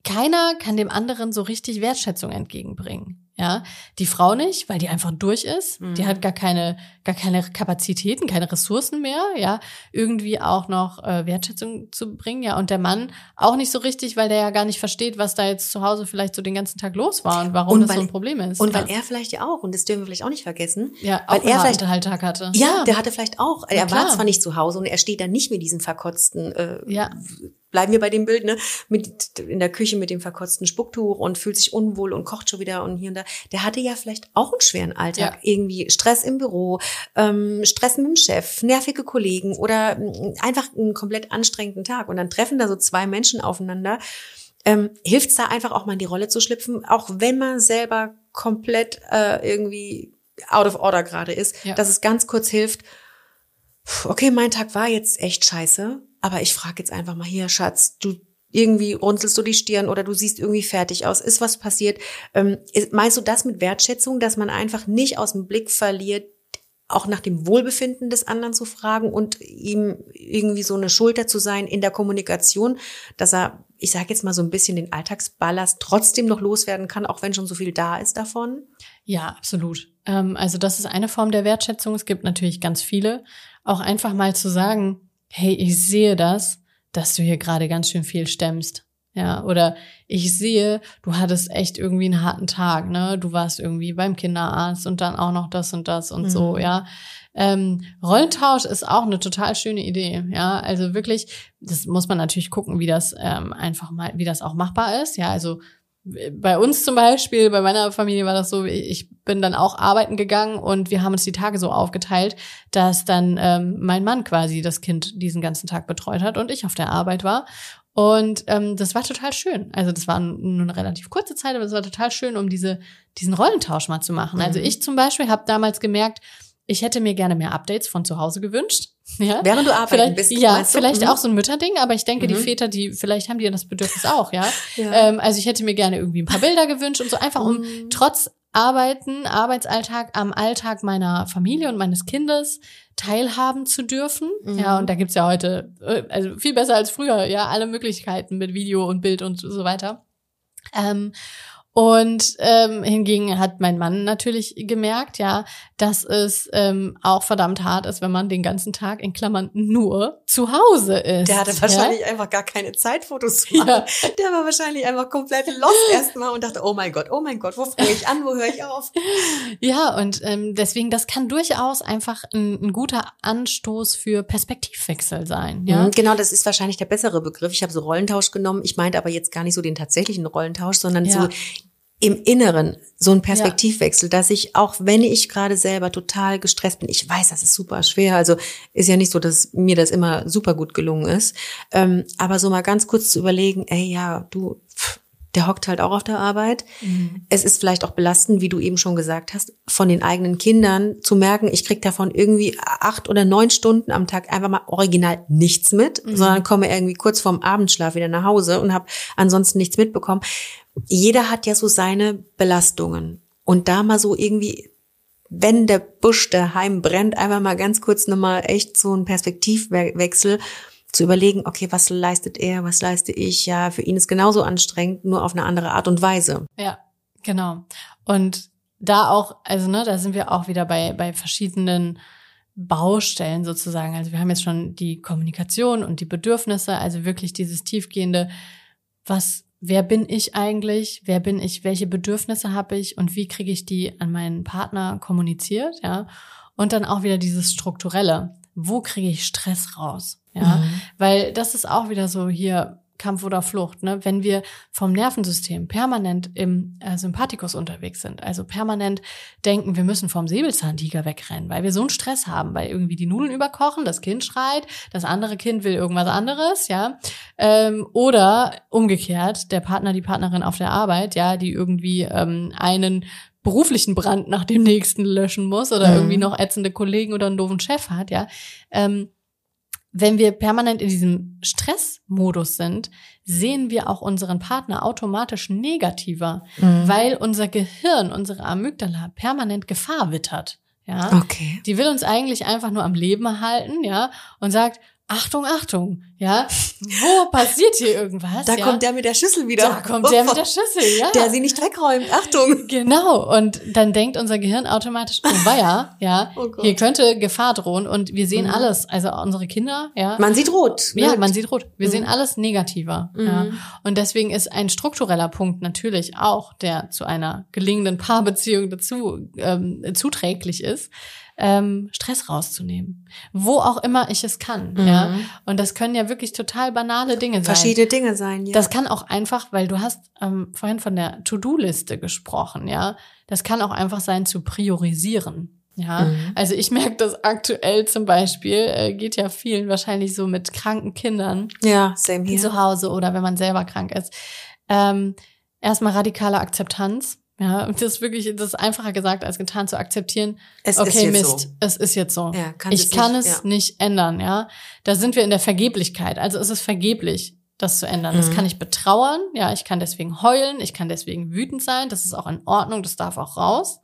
keiner kann dem anderen so richtig Wertschätzung entgegenbringen. Ja, die Frau nicht, weil die einfach durch ist. Mhm. Die hat gar keine, gar keine Kapazitäten, keine Ressourcen mehr. Ja, irgendwie auch noch äh, Wertschätzung zu bringen. Ja, und der Mann auch nicht so richtig, weil der ja gar nicht versteht, was da jetzt zu Hause vielleicht so den ganzen Tag los war und warum Und das weil- so ein Problem ist. Und ja. weil er vielleicht ja auch, und das dürfen wir vielleicht auch nicht vergessen, ja, weil er vielleicht harten Tag hatte. Ja, der hatte vielleicht auch. Ja, er war klar. zwar nicht zu Hause und er steht da nicht mit diesem verkotzten, äh, Ja. bleiben wir bei dem Bild, ne, mit in der Küche mit dem verkotzten Spucktuch und fühlt sich unwohl und kocht schon wieder und hier und da. Der hatte ja vielleicht auch einen schweren Alltag, Ja. irgendwie Stress im Büro, ähm, Stress mit dem Chef, nervige Kollegen oder mm, einfach einen komplett anstrengenden Tag. Und dann treffen da so zwei Menschen aufeinander. Ähm, Hilft es da einfach auch mal in die Rolle zu schlüpfen, auch wenn man selber komplett äh, irgendwie out of order gerade ist, Ja. dass es ganz kurz hilft, okay, mein Tag war jetzt echt scheiße, aber ich frage jetzt einfach mal hier, Schatz, du irgendwie runzelst du die Stirn oder du siehst irgendwie fertig aus, ist was passiert? Ähm, ist, meinst du das mit Wertschätzung, dass man einfach nicht aus dem Blick verliert, auch nach dem Wohlbefinden des anderen zu fragen und ihm irgendwie so eine Schulter zu sein in der Kommunikation, dass er, ich sage jetzt mal so ein bisschen den Alltagsballast trotzdem noch loswerden kann, auch wenn schon so viel da ist davon? Ja, absolut. Ähm, also das ist eine Form der Wertschätzung. Es gibt natürlich ganz viele. Auch einfach mal zu sagen, hey, ich sehe das, dass du hier gerade ganz schön viel stemmst. Ja, oder ich sehe, du hattest echt irgendwie einen harten Tag, ne? Du warst irgendwie beim Kinderarzt und dann auch noch das und das und so, Mhm. ja. Ähm, Rollentausch ist auch eine total schöne Idee, ja. Also wirklich, das muss man natürlich gucken, wie das ähm, einfach mal, wie das auch machbar ist, ja. Also bei uns zum Beispiel, bei meiner Familie war das so, ich bin dann auch arbeiten gegangen und wir haben uns die Tage so aufgeteilt, dass dann ähm, mein Mann quasi das Kind diesen ganzen Tag betreut hat und ich auf der Arbeit war. Und ähm, das war total schön. Also das war nur eine relativ kurze Zeit, aber es war total schön, um diese, diesen Rollentausch mal zu machen. Also Mhm. ich zum Beispiel habe damals gemerkt, ich hätte mir gerne mehr Updates von zu Hause gewünscht. Ja? Während du arbeiten Vielleicht, bist, ja, vielleicht Mhm. auch so ein Mütterding, aber ich denke, die Mhm. Väter, die, vielleicht haben die das Bedürfnis auch, ja. Ja. Ähm, also ich hätte mir gerne irgendwie ein paar Bilder gewünscht und so einfach, um Mhm. trotz Arbeiten, Arbeitsalltag am Alltag meiner Familie und meines Kindes teilhaben zu dürfen. Mhm. Ja, und da gibt's ja heute, äh, also viel besser als früher, ja, alle Möglichkeiten mit Video und Bild und so weiter. Ähm, und ähm, hingegen hat mein Mann natürlich gemerkt, ja, dass es ähm, auch verdammt hart ist, wenn man den ganzen Tag in Klammern nur zu Hause ist. Der hatte ja? wahrscheinlich einfach gar keine Zeit, Fotos zu Ja. machen. Der war wahrscheinlich einfach komplett lost erstmal und dachte, oh mein Gott, oh mein Gott, wo fange ich an, wo höre ich auf? Ja, und ähm, deswegen, das kann durchaus einfach ein, ein guter Anstoß für Perspektivwechsel sein. Ja, Mhm, Genau, das ist wahrscheinlich der bessere Begriff. Ich habe so Rollentausch genommen. Ich meinte aber jetzt gar nicht so den tatsächlichen Rollentausch, sondern Ja. so im Inneren so ein Perspektivwechsel, dass ich auch, wenn ich gerade selber total gestresst bin, ich weiß, das ist super schwer, also ist ja nicht so, dass mir das immer super gut gelungen ist, ähm, aber so mal ganz kurz zu überlegen, ey, ja, du, pff, der hockt halt auch auf der Arbeit. Mhm. Es ist vielleicht auch belastend, wie du eben schon gesagt hast, von den eigenen Kindern zu merken, ich krieg davon irgendwie acht oder neun Stunden am Tag einfach mal original nichts mit, Mhm. sondern komme irgendwie kurz vorm Abendschlaf wieder nach Hause und habe ansonsten nichts mitbekommen. Jeder hat ja so seine Belastungen. Und da mal so irgendwie, wenn der Busch daheim brennt, einfach mal ganz kurz nochmal echt so einen Perspektivwechsel zu überlegen, okay, was leistet er, was leiste ich? Ja, für ihn ist genauso anstrengend, nur auf eine andere Art und Weise. ja, genau. Und da auch, also ne, da sind wir auch wieder bei bei verschiedenen Baustellen sozusagen. Also wir haben jetzt schon die Kommunikation und die Bedürfnisse, also wirklich dieses tiefgehende, was, wer bin ich eigentlich? Wer bin ich? Welche Bedürfnisse habe ich? Und wie kriege ich die an meinen Partner kommuniziert? Ja. Und dann auch wieder dieses strukturelle. Wo kriege ich Stress raus? Ja. Mhm. Weil das ist auch wieder so hier Kampf oder Flucht, ne? wenn wir vom Nervensystem permanent im äh, Sympathikus unterwegs sind, also permanent denken, wir müssen vom Säbelzahntiger wegrennen, weil wir so einen Stress haben, weil irgendwie die Nudeln überkochen, das Kind schreit, das andere Kind will irgendwas anderes, ja, ähm, oder umgekehrt, der Partner, die Partnerin auf der Arbeit, ja, die irgendwie ähm, einen beruflichen Brand nach dem nächsten löschen muss oder mhm. irgendwie noch ätzende Kollegen oder einen doofen Chef hat, ja. Ähm, wenn wir permanent in diesem Stressmodus sind, sehen wir auch unseren Partner automatisch negativer, mhm. weil unser Gehirn, unsere Amygdala permanent Gefahr wittert. Ja, okay. Die will uns eigentlich einfach nur am Leben erhalten, ja, und sagt, Achtung, Achtung, ja, wo passiert hier irgendwas? Da ja? kommt der mit der Schüssel wieder. Da kommt der mit der Schüssel, ja. Der sie nicht wegräumt, Achtung. Genau, und dann denkt unser Gehirn automatisch, oh weia, ja, oh hier könnte Gefahr drohen und wir sehen mhm. alles, also unsere Kinder, ja. Man sieht rot. Ja, man sieht rot. Wir mhm. sehen alles negativer, mhm. ja. Und deswegen ist ein struktureller Punkt natürlich auch, der zu einer gelingenden Paarbeziehung dazu ähm, zuträglich ist, ähm, Stress rauszunehmen. Wo auch immer ich es kann. Mhm. Ja. Und das können ja wirklich total banale Dinge sein. Verschiedene Dinge sein, ja. Das kann auch einfach, weil du hast ähm, vorhin von der To-Do-Liste gesprochen, ja. Das kann auch einfach sein zu priorisieren. Ja, mhm. also ich merke das aktuell zum Beispiel, äh, geht ja vielen wahrscheinlich so mit kranken Kindern. Ja, same hier. Zu Hause oder wenn man selber krank ist. Ähm, erstmal radikale Akzeptanz. Ja, das ist wirklich, das ist einfacher gesagt als getan zu akzeptieren. Es okay, ist Mist, so. es ist jetzt so. Ja, kann ich kann nicht, es ja. nicht ändern, ja. Da sind wir in der Vergeblichkeit. Also es ist vergeblich, das zu ändern. Mhm. Das kann ich betrauern, ja, ich kann deswegen heulen, ich kann deswegen wütend sein, das ist auch in Ordnung, das darf auch raus.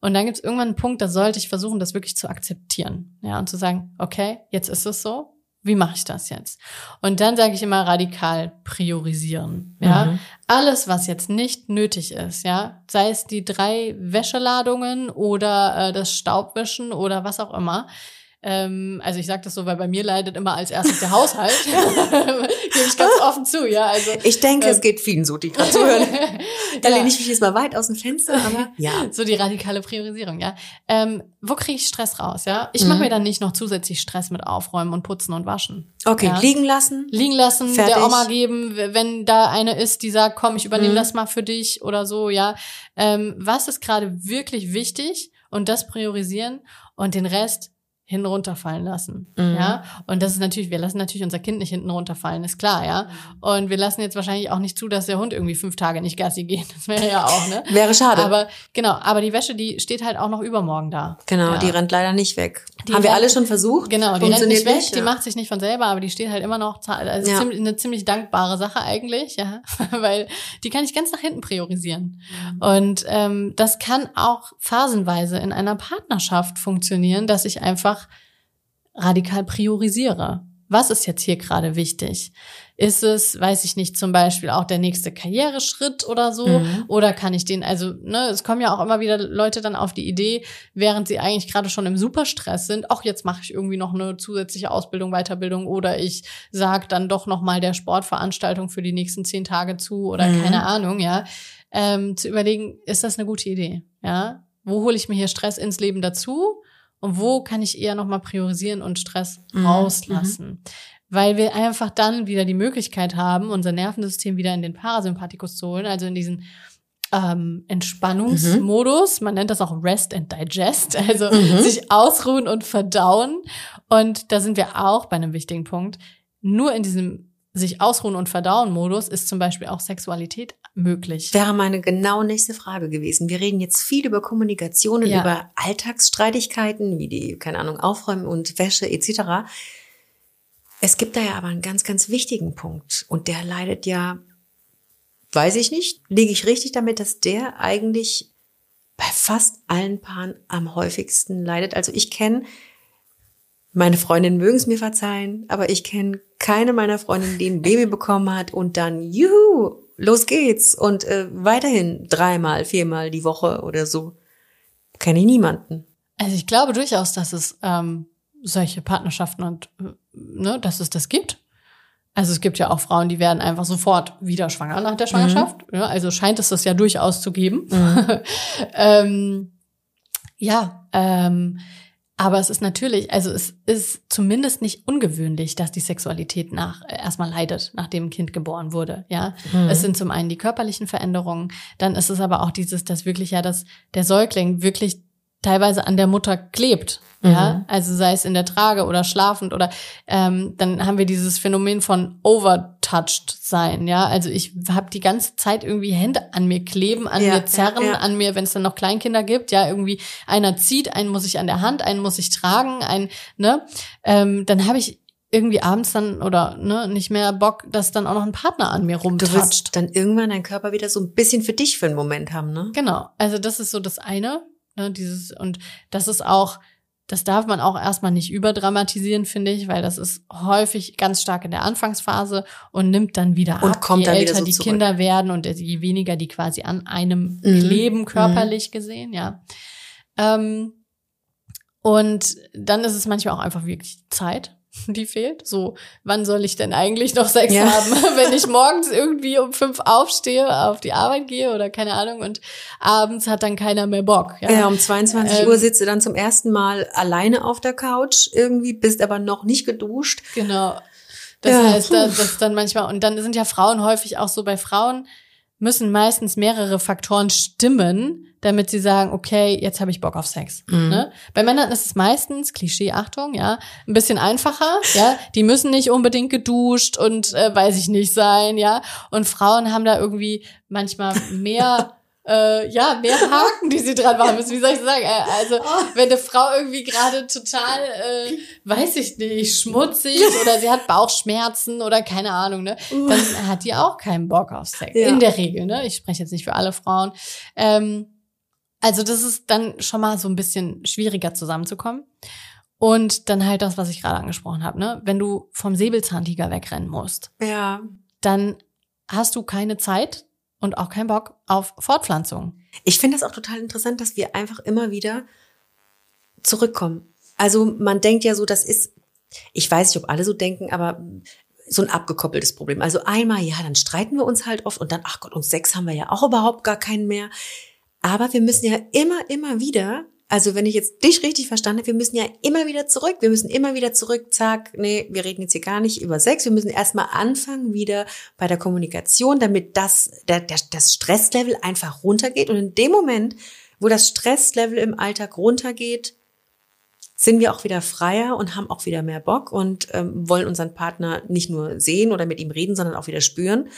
Und dann gibt es irgendwann einen Punkt, da sollte ich versuchen, das wirklich zu akzeptieren, ja, und zu sagen, okay, jetzt ist es so, wie mache ich das jetzt? Und dann sage ich immer radikal priorisieren. Ja, mhm. alles, was jetzt nicht nötig ist, ja, sei es die drei Wäscheladungen oder äh, das Staubwischen oder was auch immer, ähm, also ich sage das so, weil bei mir leidet immer als erstes der Haushalt. Gebe ich ganz offen zu, ja. Also ich denke, ähm, es geht vielen so, die gerade zuhören. da ja. lehne ich mich jetzt mal weit aus dem Fenster, aber ja. So die radikale Priorisierung, ja. Ähm, wo kriege ich Stress raus, ja? Ich mhm. mache mir dann nicht noch zusätzlich Stress mit Aufräumen und Putzen und Waschen. Okay, ja? liegen lassen. Liegen lassen, Fertig. der Oma geben, wenn da eine ist, die sagt, komm, ich übernehme mhm. das mal für dich oder so, ja. Ähm, was ist gerade wirklich wichtig und das priorisieren und den Rest hinten runterfallen lassen. Mhm. Ja. Und das ist natürlich, wir lassen natürlich unser Kind nicht hinten runterfallen, ist klar, ja. Und wir lassen jetzt wahrscheinlich auch nicht zu, dass der Hund irgendwie fünf Tage nicht Gassi geht. Das wäre ja auch, ne? wäre schade. Aber genau, aber die Wäsche, die steht halt auch noch übermorgen da. Genau, ja. die rennt leider nicht weg. Die Haben wir alle schon versucht? Genau, die rennt nicht weg, nicht, ja. die macht sich nicht von selber, aber die steht halt immer noch, also ja. eine ziemlich dankbare Sache eigentlich, ja. Weil die kann ich ganz nach hinten priorisieren. Mhm. Und ähm, das kann auch phasenweise in einer Partnerschaft funktionieren, dass ich einfach radikal priorisiere. Was ist jetzt hier gerade wichtig? Ist es, weiß ich nicht, zum Beispiel auch der nächste Karriereschritt oder so? Mhm. Oder kann ich den, also, ne, es kommen ja auch immer wieder Leute dann auf die Idee, während sie eigentlich gerade schon im Superstress sind, auch jetzt mache ich irgendwie noch eine zusätzliche Ausbildung, Weiterbildung oder ich sag dann doch nochmal der Sportveranstaltung für die nächsten zehn Tage zu oder mhm. keine Ahnung, ja. Ähm, zu überlegen, ist das eine gute Idee? Ja. Wo hole ich mir hier Stress ins Leben dazu? Und wo kann ich eher nochmal priorisieren und Stress mhm. rauslassen? Mhm. Weil wir einfach dann wieder die Möglichkeit haben, unser Nervensystem wieder in den Parasympathikus zu holen, also in diesen ähm, Entspannungsmodus. Mhm. Man nennt das auch Rest and Digest, also mhm. sich ausruhen und verdauen. Und da sind wir auch bei einem wichtigen Punkt. Nur in diesem sich ausruhen und verdauen Modus ist zum Beispiel auch Sexualität möglich. Wäre meine genau nächste Frage gewesen. Wir reden jetzt viel über Kommunikation und ja. über Alltagsstreitigkeiten, wie die, keine Ahnung, Aufräumen und Wäsche etc. Es gibt da ja aber einen ganz, ganz wichtigen Punkt und der leidet ja, weiß ich nicht, liege ich richtig damit, dass der eigentlich bei fast allen Paaren am häufigsten leidet. Also ich kenne meine Freundinnen mögen es mir verzeihen, aber ich kenne keine meiner Freundinnen, die ein Baby bekommen hat und dann, juhu, los geht's. Und äh, weiterhin dreimal, viermal die Woche oder so. Kenne ich niemanden. Also ich glaube durchaus, dass es ähm, solche Partnerschaften und ne, dass es das gibt. Also es gibt ja auch Frauen, die werden einfach sofort wieder schwanger nach der Schwangerschaft. Mhm. Ja, also scheint es das ja durchaus zu geben. Mhm. ähm, ja, ähm, Aber es ist natürlich, also es ist zumindest nicht ungewöhnlich, dass die Sexualität nach äh, erstmal leidet, nachdem ein Kind geboren wurde. Ja, mhm. es sind zum einen die körperlichen Veränderungen, dann ist es aber auch dieses, dass wirklich ja, dass der Säugling wirklich teilweise an der Mutter klebt. Ja, mhm. also sei es in der Trage oder schlafend oder ähm, dann haben wir dieses Phänomen von overtouched sein. Ja, also ich habe die ganze Zeit irgendwie Hände an mir kleben, an ja, mir zerren, ja, ja. an mir, wenn es dann noch Kleinkinder gibt. Ja, irgendwie einer zieht, einen muss ich an der Hand, einen muss ich tragen, ein ne, ähm, dann habe ich irgendwie abends dann oder ne nicht mehr Bock, dass dann auch noch ein Partner an mir rumtatscht. Du dann irgendwann deinen Körper wieder so ein bisschen für dich für einen Moment haben, ne? Genau. Also das ist so das eine. Ne, dieses, und das ist auch, das darf man auch erstmal nicht überdramatisieren, finde ich, weil das ist häufig ganz stark in der Anfangsphase und nimmt dann wieder und ab, kommt je dann älter so die zurück. Kinder werden und je weniger die quasi an einem mhm. leben, körperlich mhm. gesehen, ja. Ähm, und dann ist es manchmal auch einfach wirklich Zeit, die fehlt. So, wann soll ich denn eigentlich noch Sex ja. haben, wenn ich morgens irgendwie um fünf aufstehe, auf die Arbeit gehe oder keine Ahnung und abends hat dann keiner mehr Bock. Ja, ja um 22 ähm, Uhr sitzt du dann zum ersten Mal alleine auf der Couch irgendwie, bist aber noch nicht geduscht. Genau. Das ja, heißt, das ist dann manchmal, und dann sind ja Frauen häufig auch so bei Frauen, müssen meistens mehrere Faktoren stimmen, damit sie sagen, okay, jetzt habe ich Bock auf Sex. Mhm. Ne? Bei Männern ist es meistens, Klischee, Achtung, ja, ein bisschen einfacher, ja, die müssen nicht unbedingt geduscht und äh, weiß ich nicht sein, ja, und Frauen haben da irgendwie manchmal mehr äh, ja, mehr Haken, die sie dran machen müssen. Wie soll ich sagen? Äh, also, wenn eine Frau irgendwie gerade total, äh, weiß ich nicht, schmutzig oder sie hat Bauchschmerzen oder keine Ahnung, ne, dann hat die auch keinen Bock auf Sex. Ja. In der Regel, ne? Ich spreche jetzt nicht für alle Frauen. Ähm, also, das ist dann schon mal so ein bisschen schwieriger zusammenzukommen. Und dann halt das, was ich gerade angesprochen habe, ne? Wenn du vom Säbelzahntiger wegrennen musst, ja. dann hast du keine Zeit, und auch keinen Bock auf Fortpflanzung. Ich finde das auch total interessant, dass wir einfach immer wieder zurückkommen. Also man denkt ja so, das ist, ich weiß nicht, ob alle so denken, aber so ein abgekoppeltes Problem. Also einmal, ja, dann streiten wir uns halt oft und dann, ach Gott, uns Sex haben wir ja auch überhaupt gar keinen mehr. Aber wir müssen ja immer, immer wieder also wenn ich jetzt dich richtig verstanden habe, wir müssen ja immer wieder zurück. Wir müssen immer wieder zurück, zack, nee, wir reden jetzt hier gar nicht über Sex. Wir müssen erstmal anfangen wieder bei der Kommunikation, damit das, der, der, das Stresslevel einfach runtergeht. Und in dem Moment, wo das Stresslevel im Alltag runtergeht, sind wir auch wieder freier und haben auch wieder mehr Bock und ähm, wollen unseren Partner nicht nur sehen oder mit ihm reden, sondern auch wieder spüren.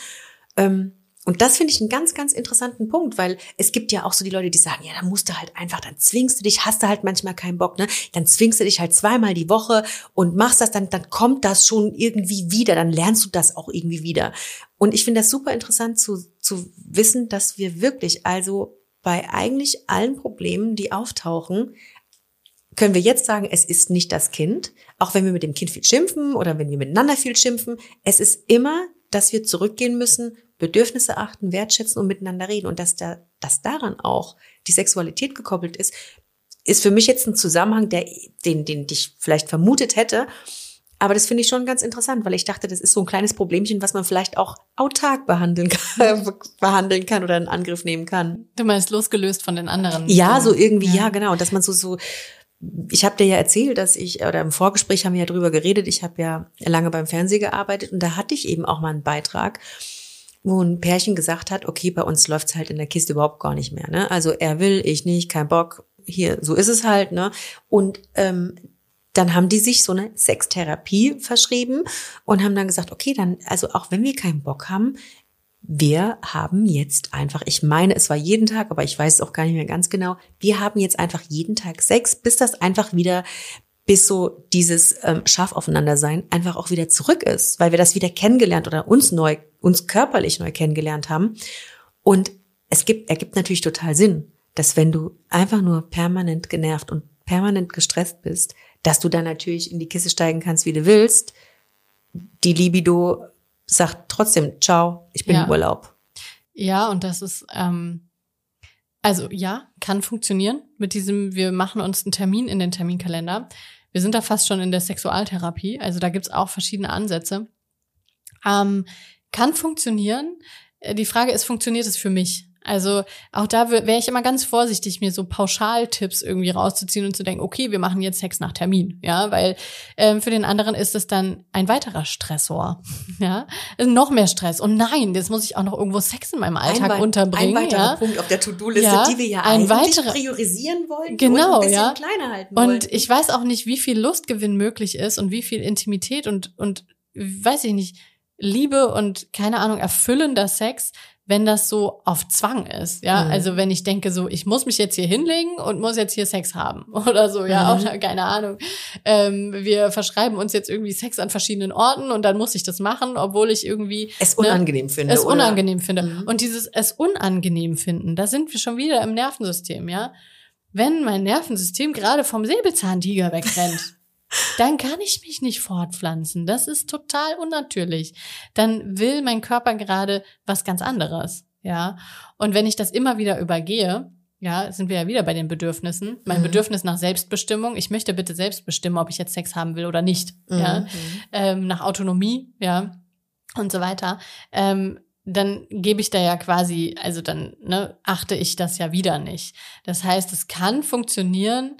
Ähm, und das finde ich einen ganz, ganz interessanten Punkt, weil es gibt ja auch so die Leute, die sagen, ja, dann musst du halt einfach, dann zwingst du dich, hast du halt manchmal keinen Bock, ne? Dann zwingst du dich halt zweimal die Woche und machst das, dann, dann kommt das schon irgendwie wieder, dann lernst du das auch irgendwie wieder. Und ich finde das super interessant zu, zu wissen, dass wir wirklich, also bei eigentlich allen Problemen, die auftauchen, können wir jetzt sagen, es ist nicht das Kind, auch wenn wir mit dem Kind viel schimpfen oder wenn wir miteinander viel schimpfen, es ist immer, dass wir zurückgehen müssen Bedürfnisse achten, wertschätzen und miteinander reden. Und dass da, dass daran auch die Sexualität gekoppelt ist, ist für mich jetzt ein Zusammenhang, der, den, den ich vielleicht vermutet hätte. Aber das finde ich schon ganz interessant, weil ich dachte, das ist so ein kleines Problemchen, was man vielleicht auch autark behandeln kann, behandeln kann oder in Angriff nehmen kann. Du meinst losgelöst von den anderen? Ja, so irgendwie, ja, ja genau. Dass man so, so, ich habe dir ja erzählt, dass ich, oder im Vorgespräch haben wir ja drüber geredet, ich habe ja lange beim Fernsehen gearbeitet und da hatte ich eben auch mal einen Beitrag, wo ein Pärchen gesagt hat, okay, bei uns läuft's halt in der Kiste überhaupt gar nicht mehr. Ne? Also er will, ich nicht, kein Bock, hier, so ist es halt. Ne? Und ähm, dann haben die sich so eine Sextherapie verschrieben und haben dann gesagt, okay, dann, also auch wenn wir keinen Bock haben, wir haben jetzt einfach, ich meine, es war jeden Tag, aber ich weiß es auch gar nicht mehr ganz genau, wir haben jetzt einfach jeden Tag Sex, bis das einfach wieder bis so dieses ähm, scharf aufeinander sein einfach auch wieder zurück ist, weil wir das wieder kennengelernt oder uns neu, uns körperlich neu kennengelernt haben. Und es gibt, ergibt natürlich total Sinn, dass wenn du einfach nur permanent genervt und permanent gestresst bist, dass du dann natürlich in die Kiste steigen kannst, wie du willst. Die Libido sagt trotzdem, ciao, ich bin ja. im Urlaub. Ja, und das ist, ähm, also ja, kann funktionieren mit diesem, wir machen uns einen Termin in den Terminkalender. Wir sind da fast schon in der Sexualtherapie, also da gibt's auch verschiedene Ansätze. Ähm, kann funktionieren. Äh, die Frage ist, funktioniert es für mich? Also auch da wäre ich immer ganz vorsichtig, mir so Pauschaltipps irgendwie rauszuziehen und zu denken, okay, wir machen jetzt Sex nach Termin, ja, weil ähm, für den anderen ist es dann ein weiterer Stressor, ja, also noch mehr Stress. Und nein, jetzt muss ich auch noch irgendwo Sex in meinem Alltag ein, unterbringen. Ein weiterer ja? Punkt auf der To-Do-Liste, Ja, die wir ja ein eigentlich weiterer- priorisieren wollen Genau, und ein bisschen ja. kleiner halten wollen. Und ich weiß auch nicht, wie viel Lustgewinn möglich ist und wie viel Intimität und, und weiß ich nicht, Liebe und keine Ahnung, erfüllender Sex, wenn das so auf Zwang ist. Ja, Mhm. also wenn ich denke so, ich muss mich jetzt hier hinlegen und muss jetzt hier Sex haben oder so, ja, Mhm. oder keine Ahnung. Ähm, wir verschreiben uns jetzt irgendwie Sex an verschiedenen Orten und dann muss ich das machen, obwohl ich irgendwie es unangenehm finde. es oder? unangenehm finde. Mhm. Und dieses es unangenehm finden, da sind wir schon wieder im Nervensystem, ja. Wenn mein Nervensystem gerade vom Säbelzahntiger wegrennt, dann kann ich mich nicht fortpflanzen. Das ist total unnatürlich. Dann will mein Körper gerade was ganz anderes, ja. Und wenn ich das immer wieder übergehe, ja, sind wir ja wieder bei den Bedürfnissen. Mein Mhm. Bedürfnis nach Selbstbestimmung. Ich möchte bitte selbst bestimmen, ob ich jetzt Sex haben will oder nicht. Ja Mhm. ähm, nach Autonomie, ja, und so weiter, ähm, dann gebe ich da ja quasi, also dann ne, achte ich das ja wieder nicht. Das heißt, es kann funktionieren,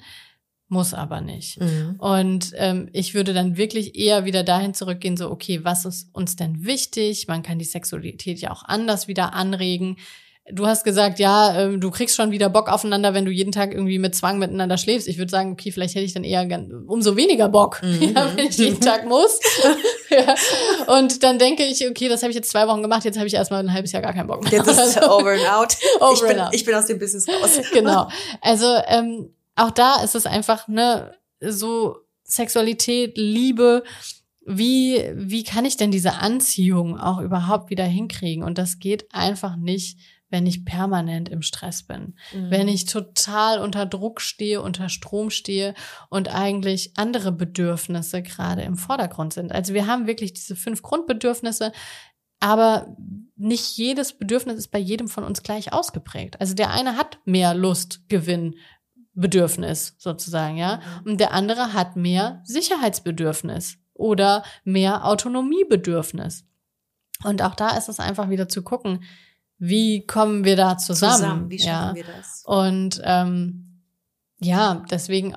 muss aber nicht. Mhm. Und ähm, ich würde dann wirklich eher wieder dahin zurückgehen, so, okay, was ist uns denn wichtig? Man kann die Sexualität ja auch anders wieder anregen. Du hast gesagt, ja, ähm, du kriegst schon wieder Bock aufeinander, wenn du jeden Tag irgendwie mit Zwang miteinander schläfst. Ich würde sagen, okay, vielleicht hätte ich dann eher umso weniger Bock, Mhm. ja, wenn ich jeden Tag muss. ja. Und dann denke ich, okay, das habe ich jetzt zwei Wochen gemacht, jetzt habe ich erstmal ein halbes Jahr gar keinen Bock mehr. Jetzt ist over and out. Over ich, bin, and out. ich bin aus dem Business raus. genau. Also ähm, auch da ist es einfach ne so Sexualität, Liebe. Wie wie kann ich denn diese Anziehung auch überhaupt wieder hinkriegen? Und das geht einfach nicht, wenn ich permanent im Stress bin, Mhm. wenn ich total unter Druck stehe, unter Strom stehe und eigentlich andere Bedürfnisse gerade im Vordergrund sind. Also wir haben wirklich diese fünf Grundbedürfnisse, aber nicht jedes Bedürfnis ist bei jedem von uns gleich ausgeprägt. Also der eine hat mehr Lust, Gewinn, Bedürfnis sozusagen, ja, und der andere hat mehr Sicherheitsbedürfnis oder mehr Autonomiebedürfnis. Und auch da ist es einfach wieder zu gucken, wie kommen wir da zusammen? Wie ja. schaffen wir das? Und ähm, ja, deswegen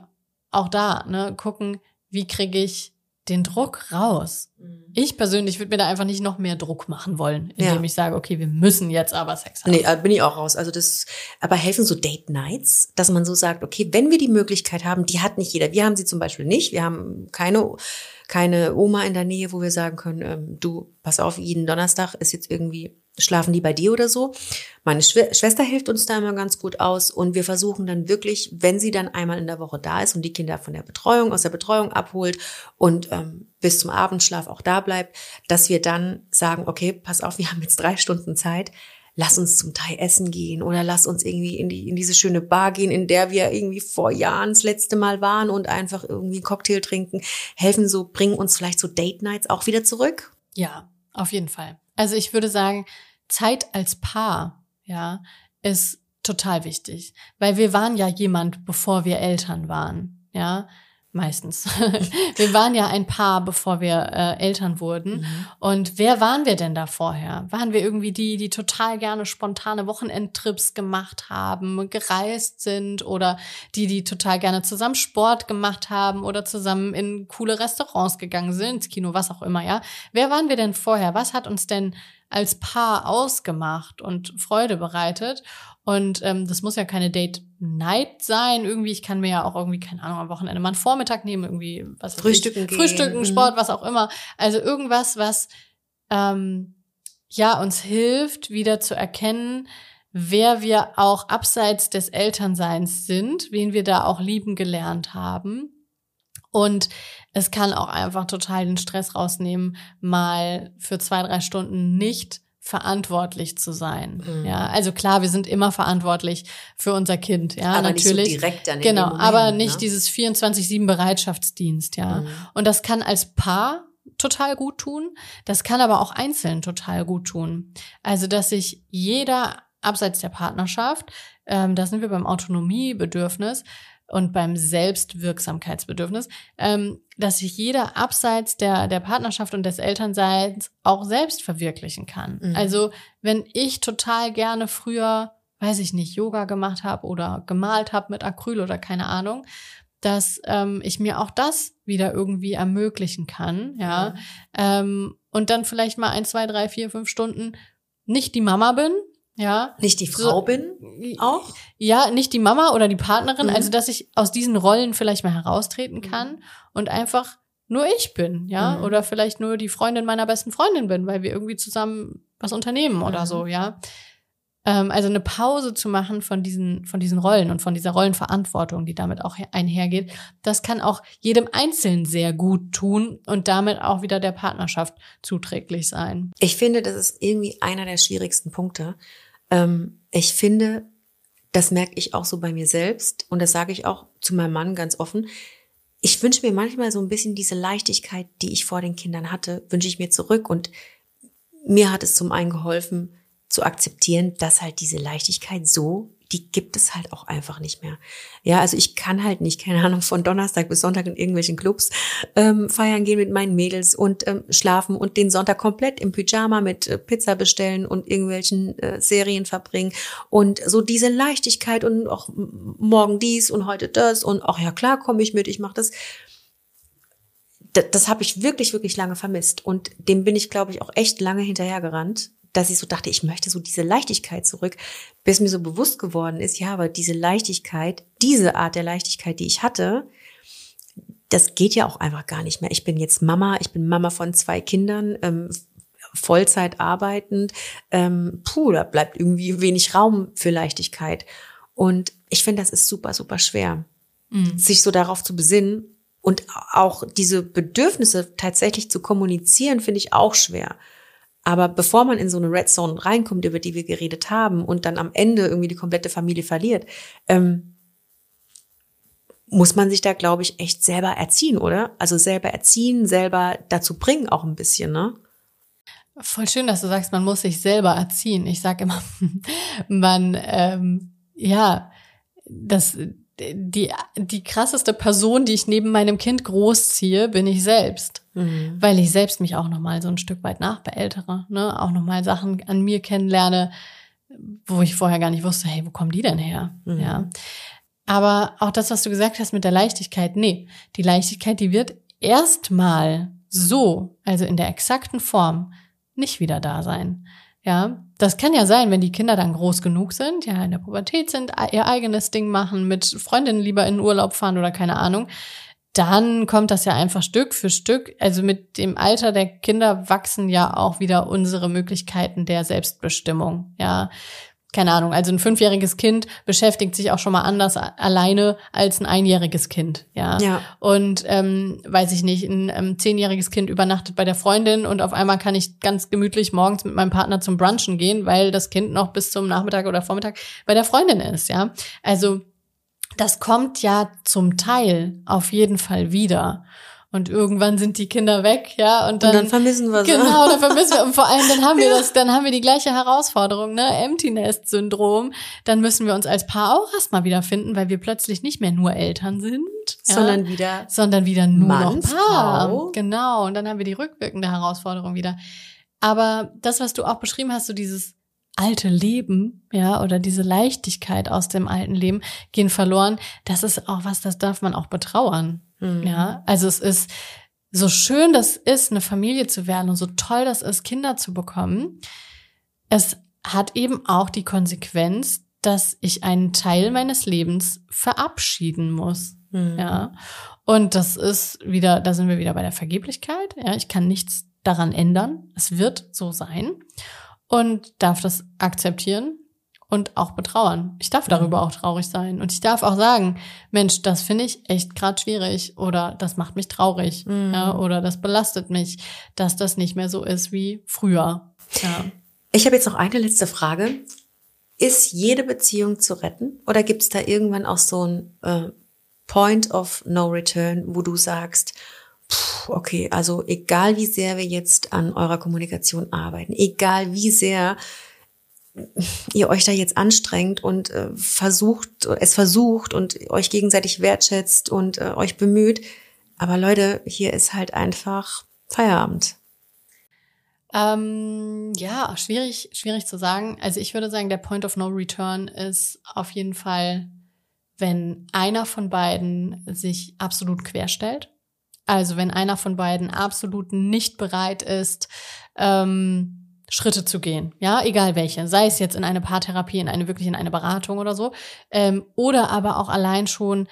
auch da, ne, gucken, wie kriege ich den Druck raus. Mhm. Ich persönlich würde mir da einfach nicht noch mehr Druck machen wollen, indem Ja. ich sage, okay, wir müssen jetzt aber Sex haben. Nee, äh, bin ich auch raus. Also das, aber helfen so Date Nights, dass man so sagt, okay, wenn wir die Möglichkeit haben, die hat nicht jeder. Wir haben sie zum Beispiel nicht. Wir haben keine, keine Oma in der Nähe, wo wir sagen können, ähm, du, pass auf, jeden Donnerstag ist jetzt irgendwie, schlafen die bei dir oder so. Meine Schw Schwester hilft uns da immer ganz gut aus und wir versuchen dann wirklich, wenn sie dann einmal in der Woche da ist und die Kinder von der Betreuung, aus der Betreuung abholt und ähm, bis zum Abendschlaf auch da bleibt, dass wir dann sagen, okay, pass auf, wir haben jetzt drei Stunden Zeit, lass uns zum Thai essen gehen oder lass uns irgendwie in, die, in diese schöne Bar gehen, in der wir irgendwie vor Jahren das letzte Mal waren und einfach irgendwie einen Cocktail trinken, helfen so, bringen uns vielleicht so Date Nights auch wieder zurück. Ja, auf jeden Fall. Also ich würde sagen, Zeit als Paar, ja, ist total wichtig, weil wir waren ja jemand, bevor wir Eltern waren, ja, meistens. wir waren ja ein Paar, bevor wir äh, Eltern wurden. Und wer waren wir denn da vorher? Waren wir irgendwie die, die total gerne spontane Wochenendtrips gemacht haben, gereist sind oder die, die total gerne zusammen Sport gemacht haben oder zusammen in coole Restaurants gegangen sind, ins Kino, was auch immer, ja? Wer waren wir denn vorher? Was hat uns denn als Paar ausgemacht und Freude bereitet? Und ähm, das muss ja keine Date Night sein. Irgendwie, ich kann mir ja auch irgendwie, keine Ahnung, am Wochenende mal einen Vormittag nehmen, irgendwie was Frühstücken ich. Frühstücken, Mhm. Sport, was auch immer. Also irgendwas, was ähm, ja uns hilft, wieder zu erkennen, wer wir auch abseits des Elternseins sind, wen wir da auch lieben gelernt haben. Und es kann auch einfach total den Stress rausnehmen, mal für zwei, drei Stunden nicht verantwortlich zu sein. Mhm. Ja, also klar, wir sind immer verantwortlich für unser Kind, ja, aber natürlich. nicht so direkt dann in Genau, Moment, aber nicht ne? dieses 24-7 Bereitschaftsdienst, ja. Mhm. Und das kann als Paar total gut tun. Das kann aber auch einzeln total gut tun. Also, dass sich jeder abseits der Partnerschaft, ähm, da sind wir beim Autonomiebedürfnis und beim Selbstwirksamkeitsbedürfnis, ähm, dass sich jeder abseits der, der Partnerschaft und des Elternseins auch selbst verwirklichen kann. Mhm. Also, wenn ich total gerne früher weiß ich nicht, Yoga gemacht habe oder gemalt habe mit Acryl oder keine Ahnung, dass ähm, ich mir auch das wieder irgendwie ermöglichen kann, ja. ja. Ähm, und dann vielleicht mal ein, zwei, drei, vier, fünf Stunden nicht die Mama bin, ja. Nicht die Frau so, bin auch? Ja, nicht die Mama oder die Partnerin, mhm. also dass ich aus diesen Rollen vielleicht mal heraustreten mhm. kann mhm. und einfach nur ich bin, ja, mhm. oder vielleicht nur die Freundin meiner besten Freundin bin, weil wir irgendwie zusammen was unternehmen oder so, mhm. ja. Ähm, also eine Pause zu machen von diesen, von diesen Rollen und von dieser Rollenverantwortung, die damit auch einhergeht, das kann auch jedem Einzelnen sehr gut tun und damit auch wieder der Partnerschaft zuträglich sein. Ich finde, das ist irgendwie einer der schwierigsten Punkte. Ähm, ich finde, das merke ich auch so bei mir selbst und das sage ich auch zu meinem Mann ganz offen. Ich wünsche mir manchmal so ein bisschen diese Leichtigkeit, die ich vor den Kindern hatte, wünsche ich mir zurück und mir hat es zum einen geholfen, zu akzeptieren, dass halt diese Leichtigkeit so, die gibt es halt auch einfach nicht mehr. Ja, also ich kann halt nicht, keine Ahnung, von Donnerstag bis Sonntag in irgendwelchen Clubs ähm, feiern gehen mit meinen Mädels und ähm, schlafen und den Sonntag komplett im Pyjama mit äh, Pizza bestellen und irgendwelchen äh, Serien verbringen und so diese Leichtigkeit und auch morgen dies und heute das und ach ja klar, komme ich mit, ich mache das das, das habe ich wirklich, wirklich lange vermisst. Und dem bin ich, glaube ich, auch echt lange hinterhergerannt dass ich so dachte, ich möchte so diese Leichtigkeit zurück, bis mir so bewusst geworden ist, ja, aber diese Leichtigkeit, diese Art der Leichtigkeit, die ich hatte, das geht ja auch einfach gar nicht mehr. Ich bin jetzt Mama, ich bin Mama von zwei Kindern, ähm, Vollzeit arbeitend. Ähm, puh, da bleibt irgendwie wenig Raum für Leichtigkeit. Und ich finde, das ist super, super schwer, mhm. sich so darauf zu besinnen und auch diese Bedürfnisse tatsächlich zu kommunizieren, finde ich auch schwer. Aber bevor man in so eine Red Zone reinkommt, über die wir geredet haben, und dann am Ende irgendwie die komplette Familie verliert, ähm, muss man sich da, glaube ich, echt selber erziehen, oder? Also selber erziehen, selber dazu bringen auch ein bisschen, ne? Voll schön, dass du sagst, man muss sich selber erziehen. Ich sage immer, man, ähm, ja, das, die, die krasseste Person, die ich neben meinem Kind großziehe, bin ich selbst. Mhm. Weil ich selbst mich auch nochmal so ein Stück weit nachbeältere, ne? Auch nochmal Sachen an mir kennenlerne, wo ich vorher gar nicht wusste, hey, wo kommen die denn her? Mhm. Ja. Aber auch das, was du gesagt hast mit der Leichtigkeit, nee, die Leichtigkeit, die wird erstmal so, also in der exakten Form, nicht wieder da sein. Ja, das kann ja sein, wenn die Kinder dann groß genug sind, ja, in der Pubertät sind, ihr eigenes Ding machen, mit Freundinnen lieber in den Urlaub fahren oder keine Ahnung. Dann kommt das ja einfach Stück für Stück. Also mit dem Alter der Kinder wachsen ja auch wieder unsere Möglichkeiten der Selbstbestimmung. Ja, keine Ahnung, also ein fünfjähriges Kind beschäftigt sich auch schon mal anders alleine als ein einjähriges Kind, ja. ja. Und ähm, weiß ich nicht, ein ähm, zehnjähriges Kind übernachtet bei der Freundin und auf einmal kann ich ganz gemütlich morgens mit meinem Partner zum Brunchen gehen, weil das Kind noch bis zum Nachmittag oder Vormittag bei der Freundin ist, ja. Also das kommt ja zum Teil auf jeden Fall wieder. Und irgendwann sind die Kinder weg, ja, und dann, und dann vermissen wir sie. Genau, dann vermissen wir und vor allem dann haben wir ja. das, dann haben wir die gleiche Herausforderung, ne, Empty Nest Syndrom. Dann müssen wir uns als Paar auch erstmal wiederfinden, weil wir plötzlich nicht mehr nur Eltern sind, ja, sondern wieder sondern wieder nur Mann, noch Paar. Frau. Genau, und dann haben wir die rückwirkende Herausforderung wieder. Aber das, was du auch beschrieben hast, so dieses alte Leben, ja, oder diese Leichtigkeit aus dem alten Leben gehen verloren. Das ist auch was, das darf man auch betrauern. Mhm. Ja, also es ist so schön das ist, eine Familie zu werden und so toll das ist, Kinder zu bekommen. Es hat eben auch die Konsequenz, dass ich einen Teil meines Lebens verabschieden muss. Mhm. Ja. Und das ist wieder, da sind wir wieder bei der Vergeblichkeit. Ja, ich kann nichts daran ändern. Es wird so sein und darf das akzeptieren und auch betrauern. Ich darf darüber mhm. auch traurig sein und ich darf auch sagen, Mensch, das finde ich echt gerade schwierig oder das macht mich traurig mhm. ja, oder das belastet mich, dass das nicht mehr so ist wie früher. Ja. Ich habe jetzt noch eine letzte Frage. Ist jede Beziehung zu retten oder gibt es da irgendwann auch so ein äh, Point of No Return, wo du sagst, okay, also egal wie sehr wir jetzt an eurer Kommunikation arbeiten, egal wie sehr ihr euch da jetzt anstrengt und äh, versucht, es versucht und euch gegenseitig wertschätzt und äh, euch bemüht. Aber Leute, hier ist halt einfach Feierabend. Ähm, ja, schwierig, schwierig zu sagen. Also ich würde sagen, der Point of No Return ist auf jeden Fall, wenn einer von beiden sich absolut querstellt. Also wenn einer von beiden absolut nicht bereit ist, ähm, Schritte zu gehen, ja, egal welche, sei es jetzt in eine Paartherapie, in eine wirklich in eine Beratung oder so, ähm, oder aber auch allein schon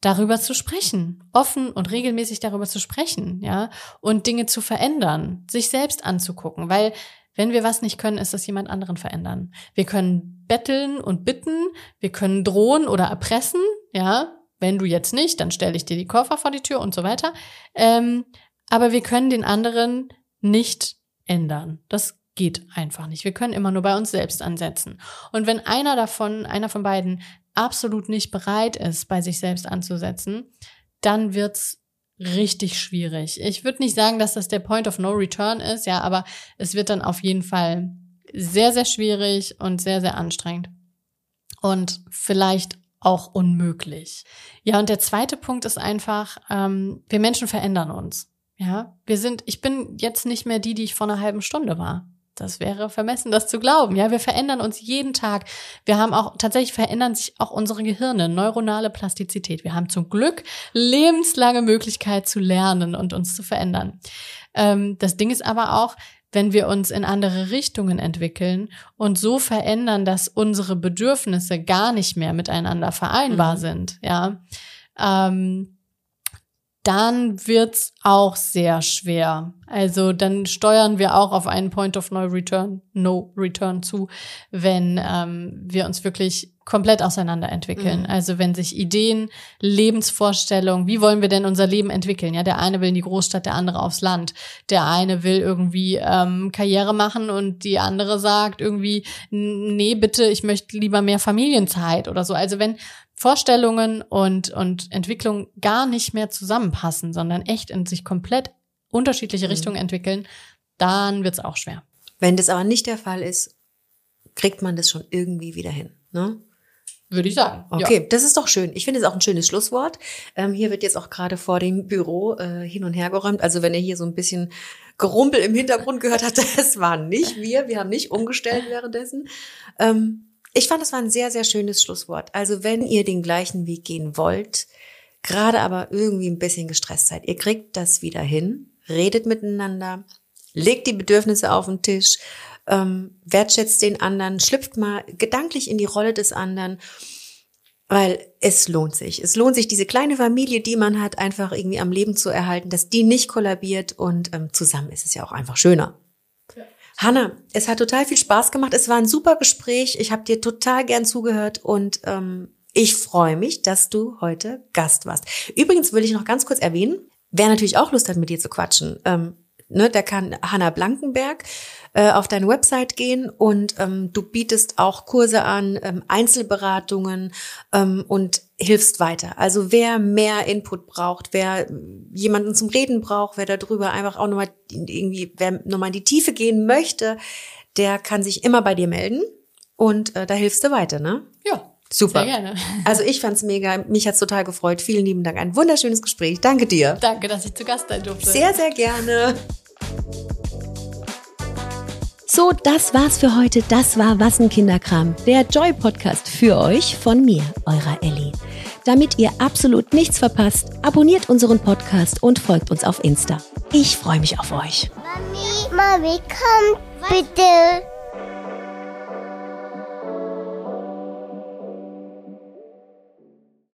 darüber zu sprechen, offen und regelmäßig darüber zu sprechen, ja, und Dinge zu verändern, sich selbst anzugucken, weil wenn wir was nicht können, ist das jemand anderen verändern. Wir können betteln und bitten, wir können drohen oder erpressen, ja, wenn du jetzt nicht, dann stelle ich dir die Koffer vor die Tür und so weiter. Ähm, aber wir können den anderen nicht ändern. Das geht einfach nicht. Wir können immer nur bei uns selbst ansetzen. Und wenn einer davon, einer von beiden absolut nicht bereit ist, bei sich selbst anzusetzen, dann wird's richtig schwierig. Ich würde nicht sagen, dass das der Point of No Return ist, ja, aber es wird dann auf jeden Fall sehr, sehr schwierig und sehr, sehr anstrengend. Und vielleicht auch unmöglich. Ja, und der zweite Punkt ist einfach, ähm, wir Menschen verändern uns. Ja, wir sind, ich bin jetzt nicht mehr die, die ich vor einer halben Stunde war. Das wäre vermessen, das zu glauben. Ja, wir verändern uns jeden Tag. Wir haben auch, tatsächlich verändern sich auch unsere Gehirne, neuronale Plastizität. Wir haben zum Glück lebenslange Möglichkeit zu lernen und uns zu verändern. Ähm, das Ding ist aber auch, wenn wir uns in andere Richtungen entwickeln und so verändern, dass unsere Bedürfnisse gar nicht mehr miteinander vereinbar mhm. sind, ja, ähm, dann wird's auch sehr schwer. Also dann steuern wir auch auf einen Point of No Return, No Return zu, wenn ähm, wir uns wirklich komplett auseinanderentwickeln. Mhm. Also wenn sich Ideen, Lebensvorstellungen, wie wollen wir denn unser Leben entwickeln? Ja, der eine will in die Großstadt, der andere aufs Land. Der eine will irgendwie ähm, Karriere machen und die andere sagt irgendwie, nee, bitte, ich möchte lieber mehr Familienzeit oder so. Also wenn Vorstellungen und, und Entwicklung gar nicht mehr zusammenpassen, sondern echt in sich komplett unterschiedliche mhm. Richtungen entwickeln, dann wird's auch schwer. Wenn das aber nicht der Fall ist, kriegt man das schon irgendwie wieder hin. Ne? Würde ich sagen. Okay, ja. das ist doch schön. Ich finde es auch ein schönes Schlusswort. Ähm, hier wird jetzt auch gerade vor dem Büro äh, hin und her geräumt. Also wenn ihr hier so ein bisschen Gerumpel im Hintergrund gehört habt, das waren nicht wir. Wir haben nicht umgestellt währenddessen. Ähm, ich fand, das war ein sehr, sehr schönes Schlusswort. Also wenn ihr den gleichen Weg gehen wollt, gerade aber irgendwie ein bisschen gestresst seid, ihr kriegt das wieder hin, redet miteinander, legt die Bedürfnisse auf den Tisch, ähm, wertschätzt den anderen, schlüpft mal gedanklich in die Rolle des anderen, weil es lohnt sich. Es lohnt sich, diese kleine Familie, die man hat, einfach irgendwie am Leben zu erhalten, dass die nicht kollabiert und ähm, zusammen ist es ja auch einfach schöner. Hanna, es hat total viel Spaß gemacht. Es war ein super Gespräch. Ich habe dir total gern zugehört und ähm, ich freue mich, dass du heute Gast warst. Übrigens will ich noch ganz kurz erwähnen, wer natürlich auch Lust hat, mit dir zu quatschen, ähm, ne, der kann Hanna Blankenberg äh, auf deine Website gehen und ähm, du bietest auch Kurse an, ähm, Einzelberatungen ähm, und hilfst weiter. Also wer mehr Input braucht, wer jemanden zum Reden braucht, wer darüber einfach auch nochmal irgendwie, wer nochmal in die Tiefe gehen möchte, der kann sich immer bei dir melden und äh, da hilfst du weiter, ne? Ja. Super. Sehr gerne. Also ich fand's mega. Mich hat's total gefreut. Vielen lieben Dank. Ein wunderschönes Gespräch. Danke dir. Danke, dass ich zu Gast sein durfte. Sehr, sehr gerne. So, das war's für heute. Das war Was Kinderkram, der Joy Podcast für euch von mir, eurer Ellie. Damit ihr absolut nichts verpasst, abonniert unseren Podcast und folgt uns auf Insta. Ich freue mich auf euch. Mami, Mami, komm bitte.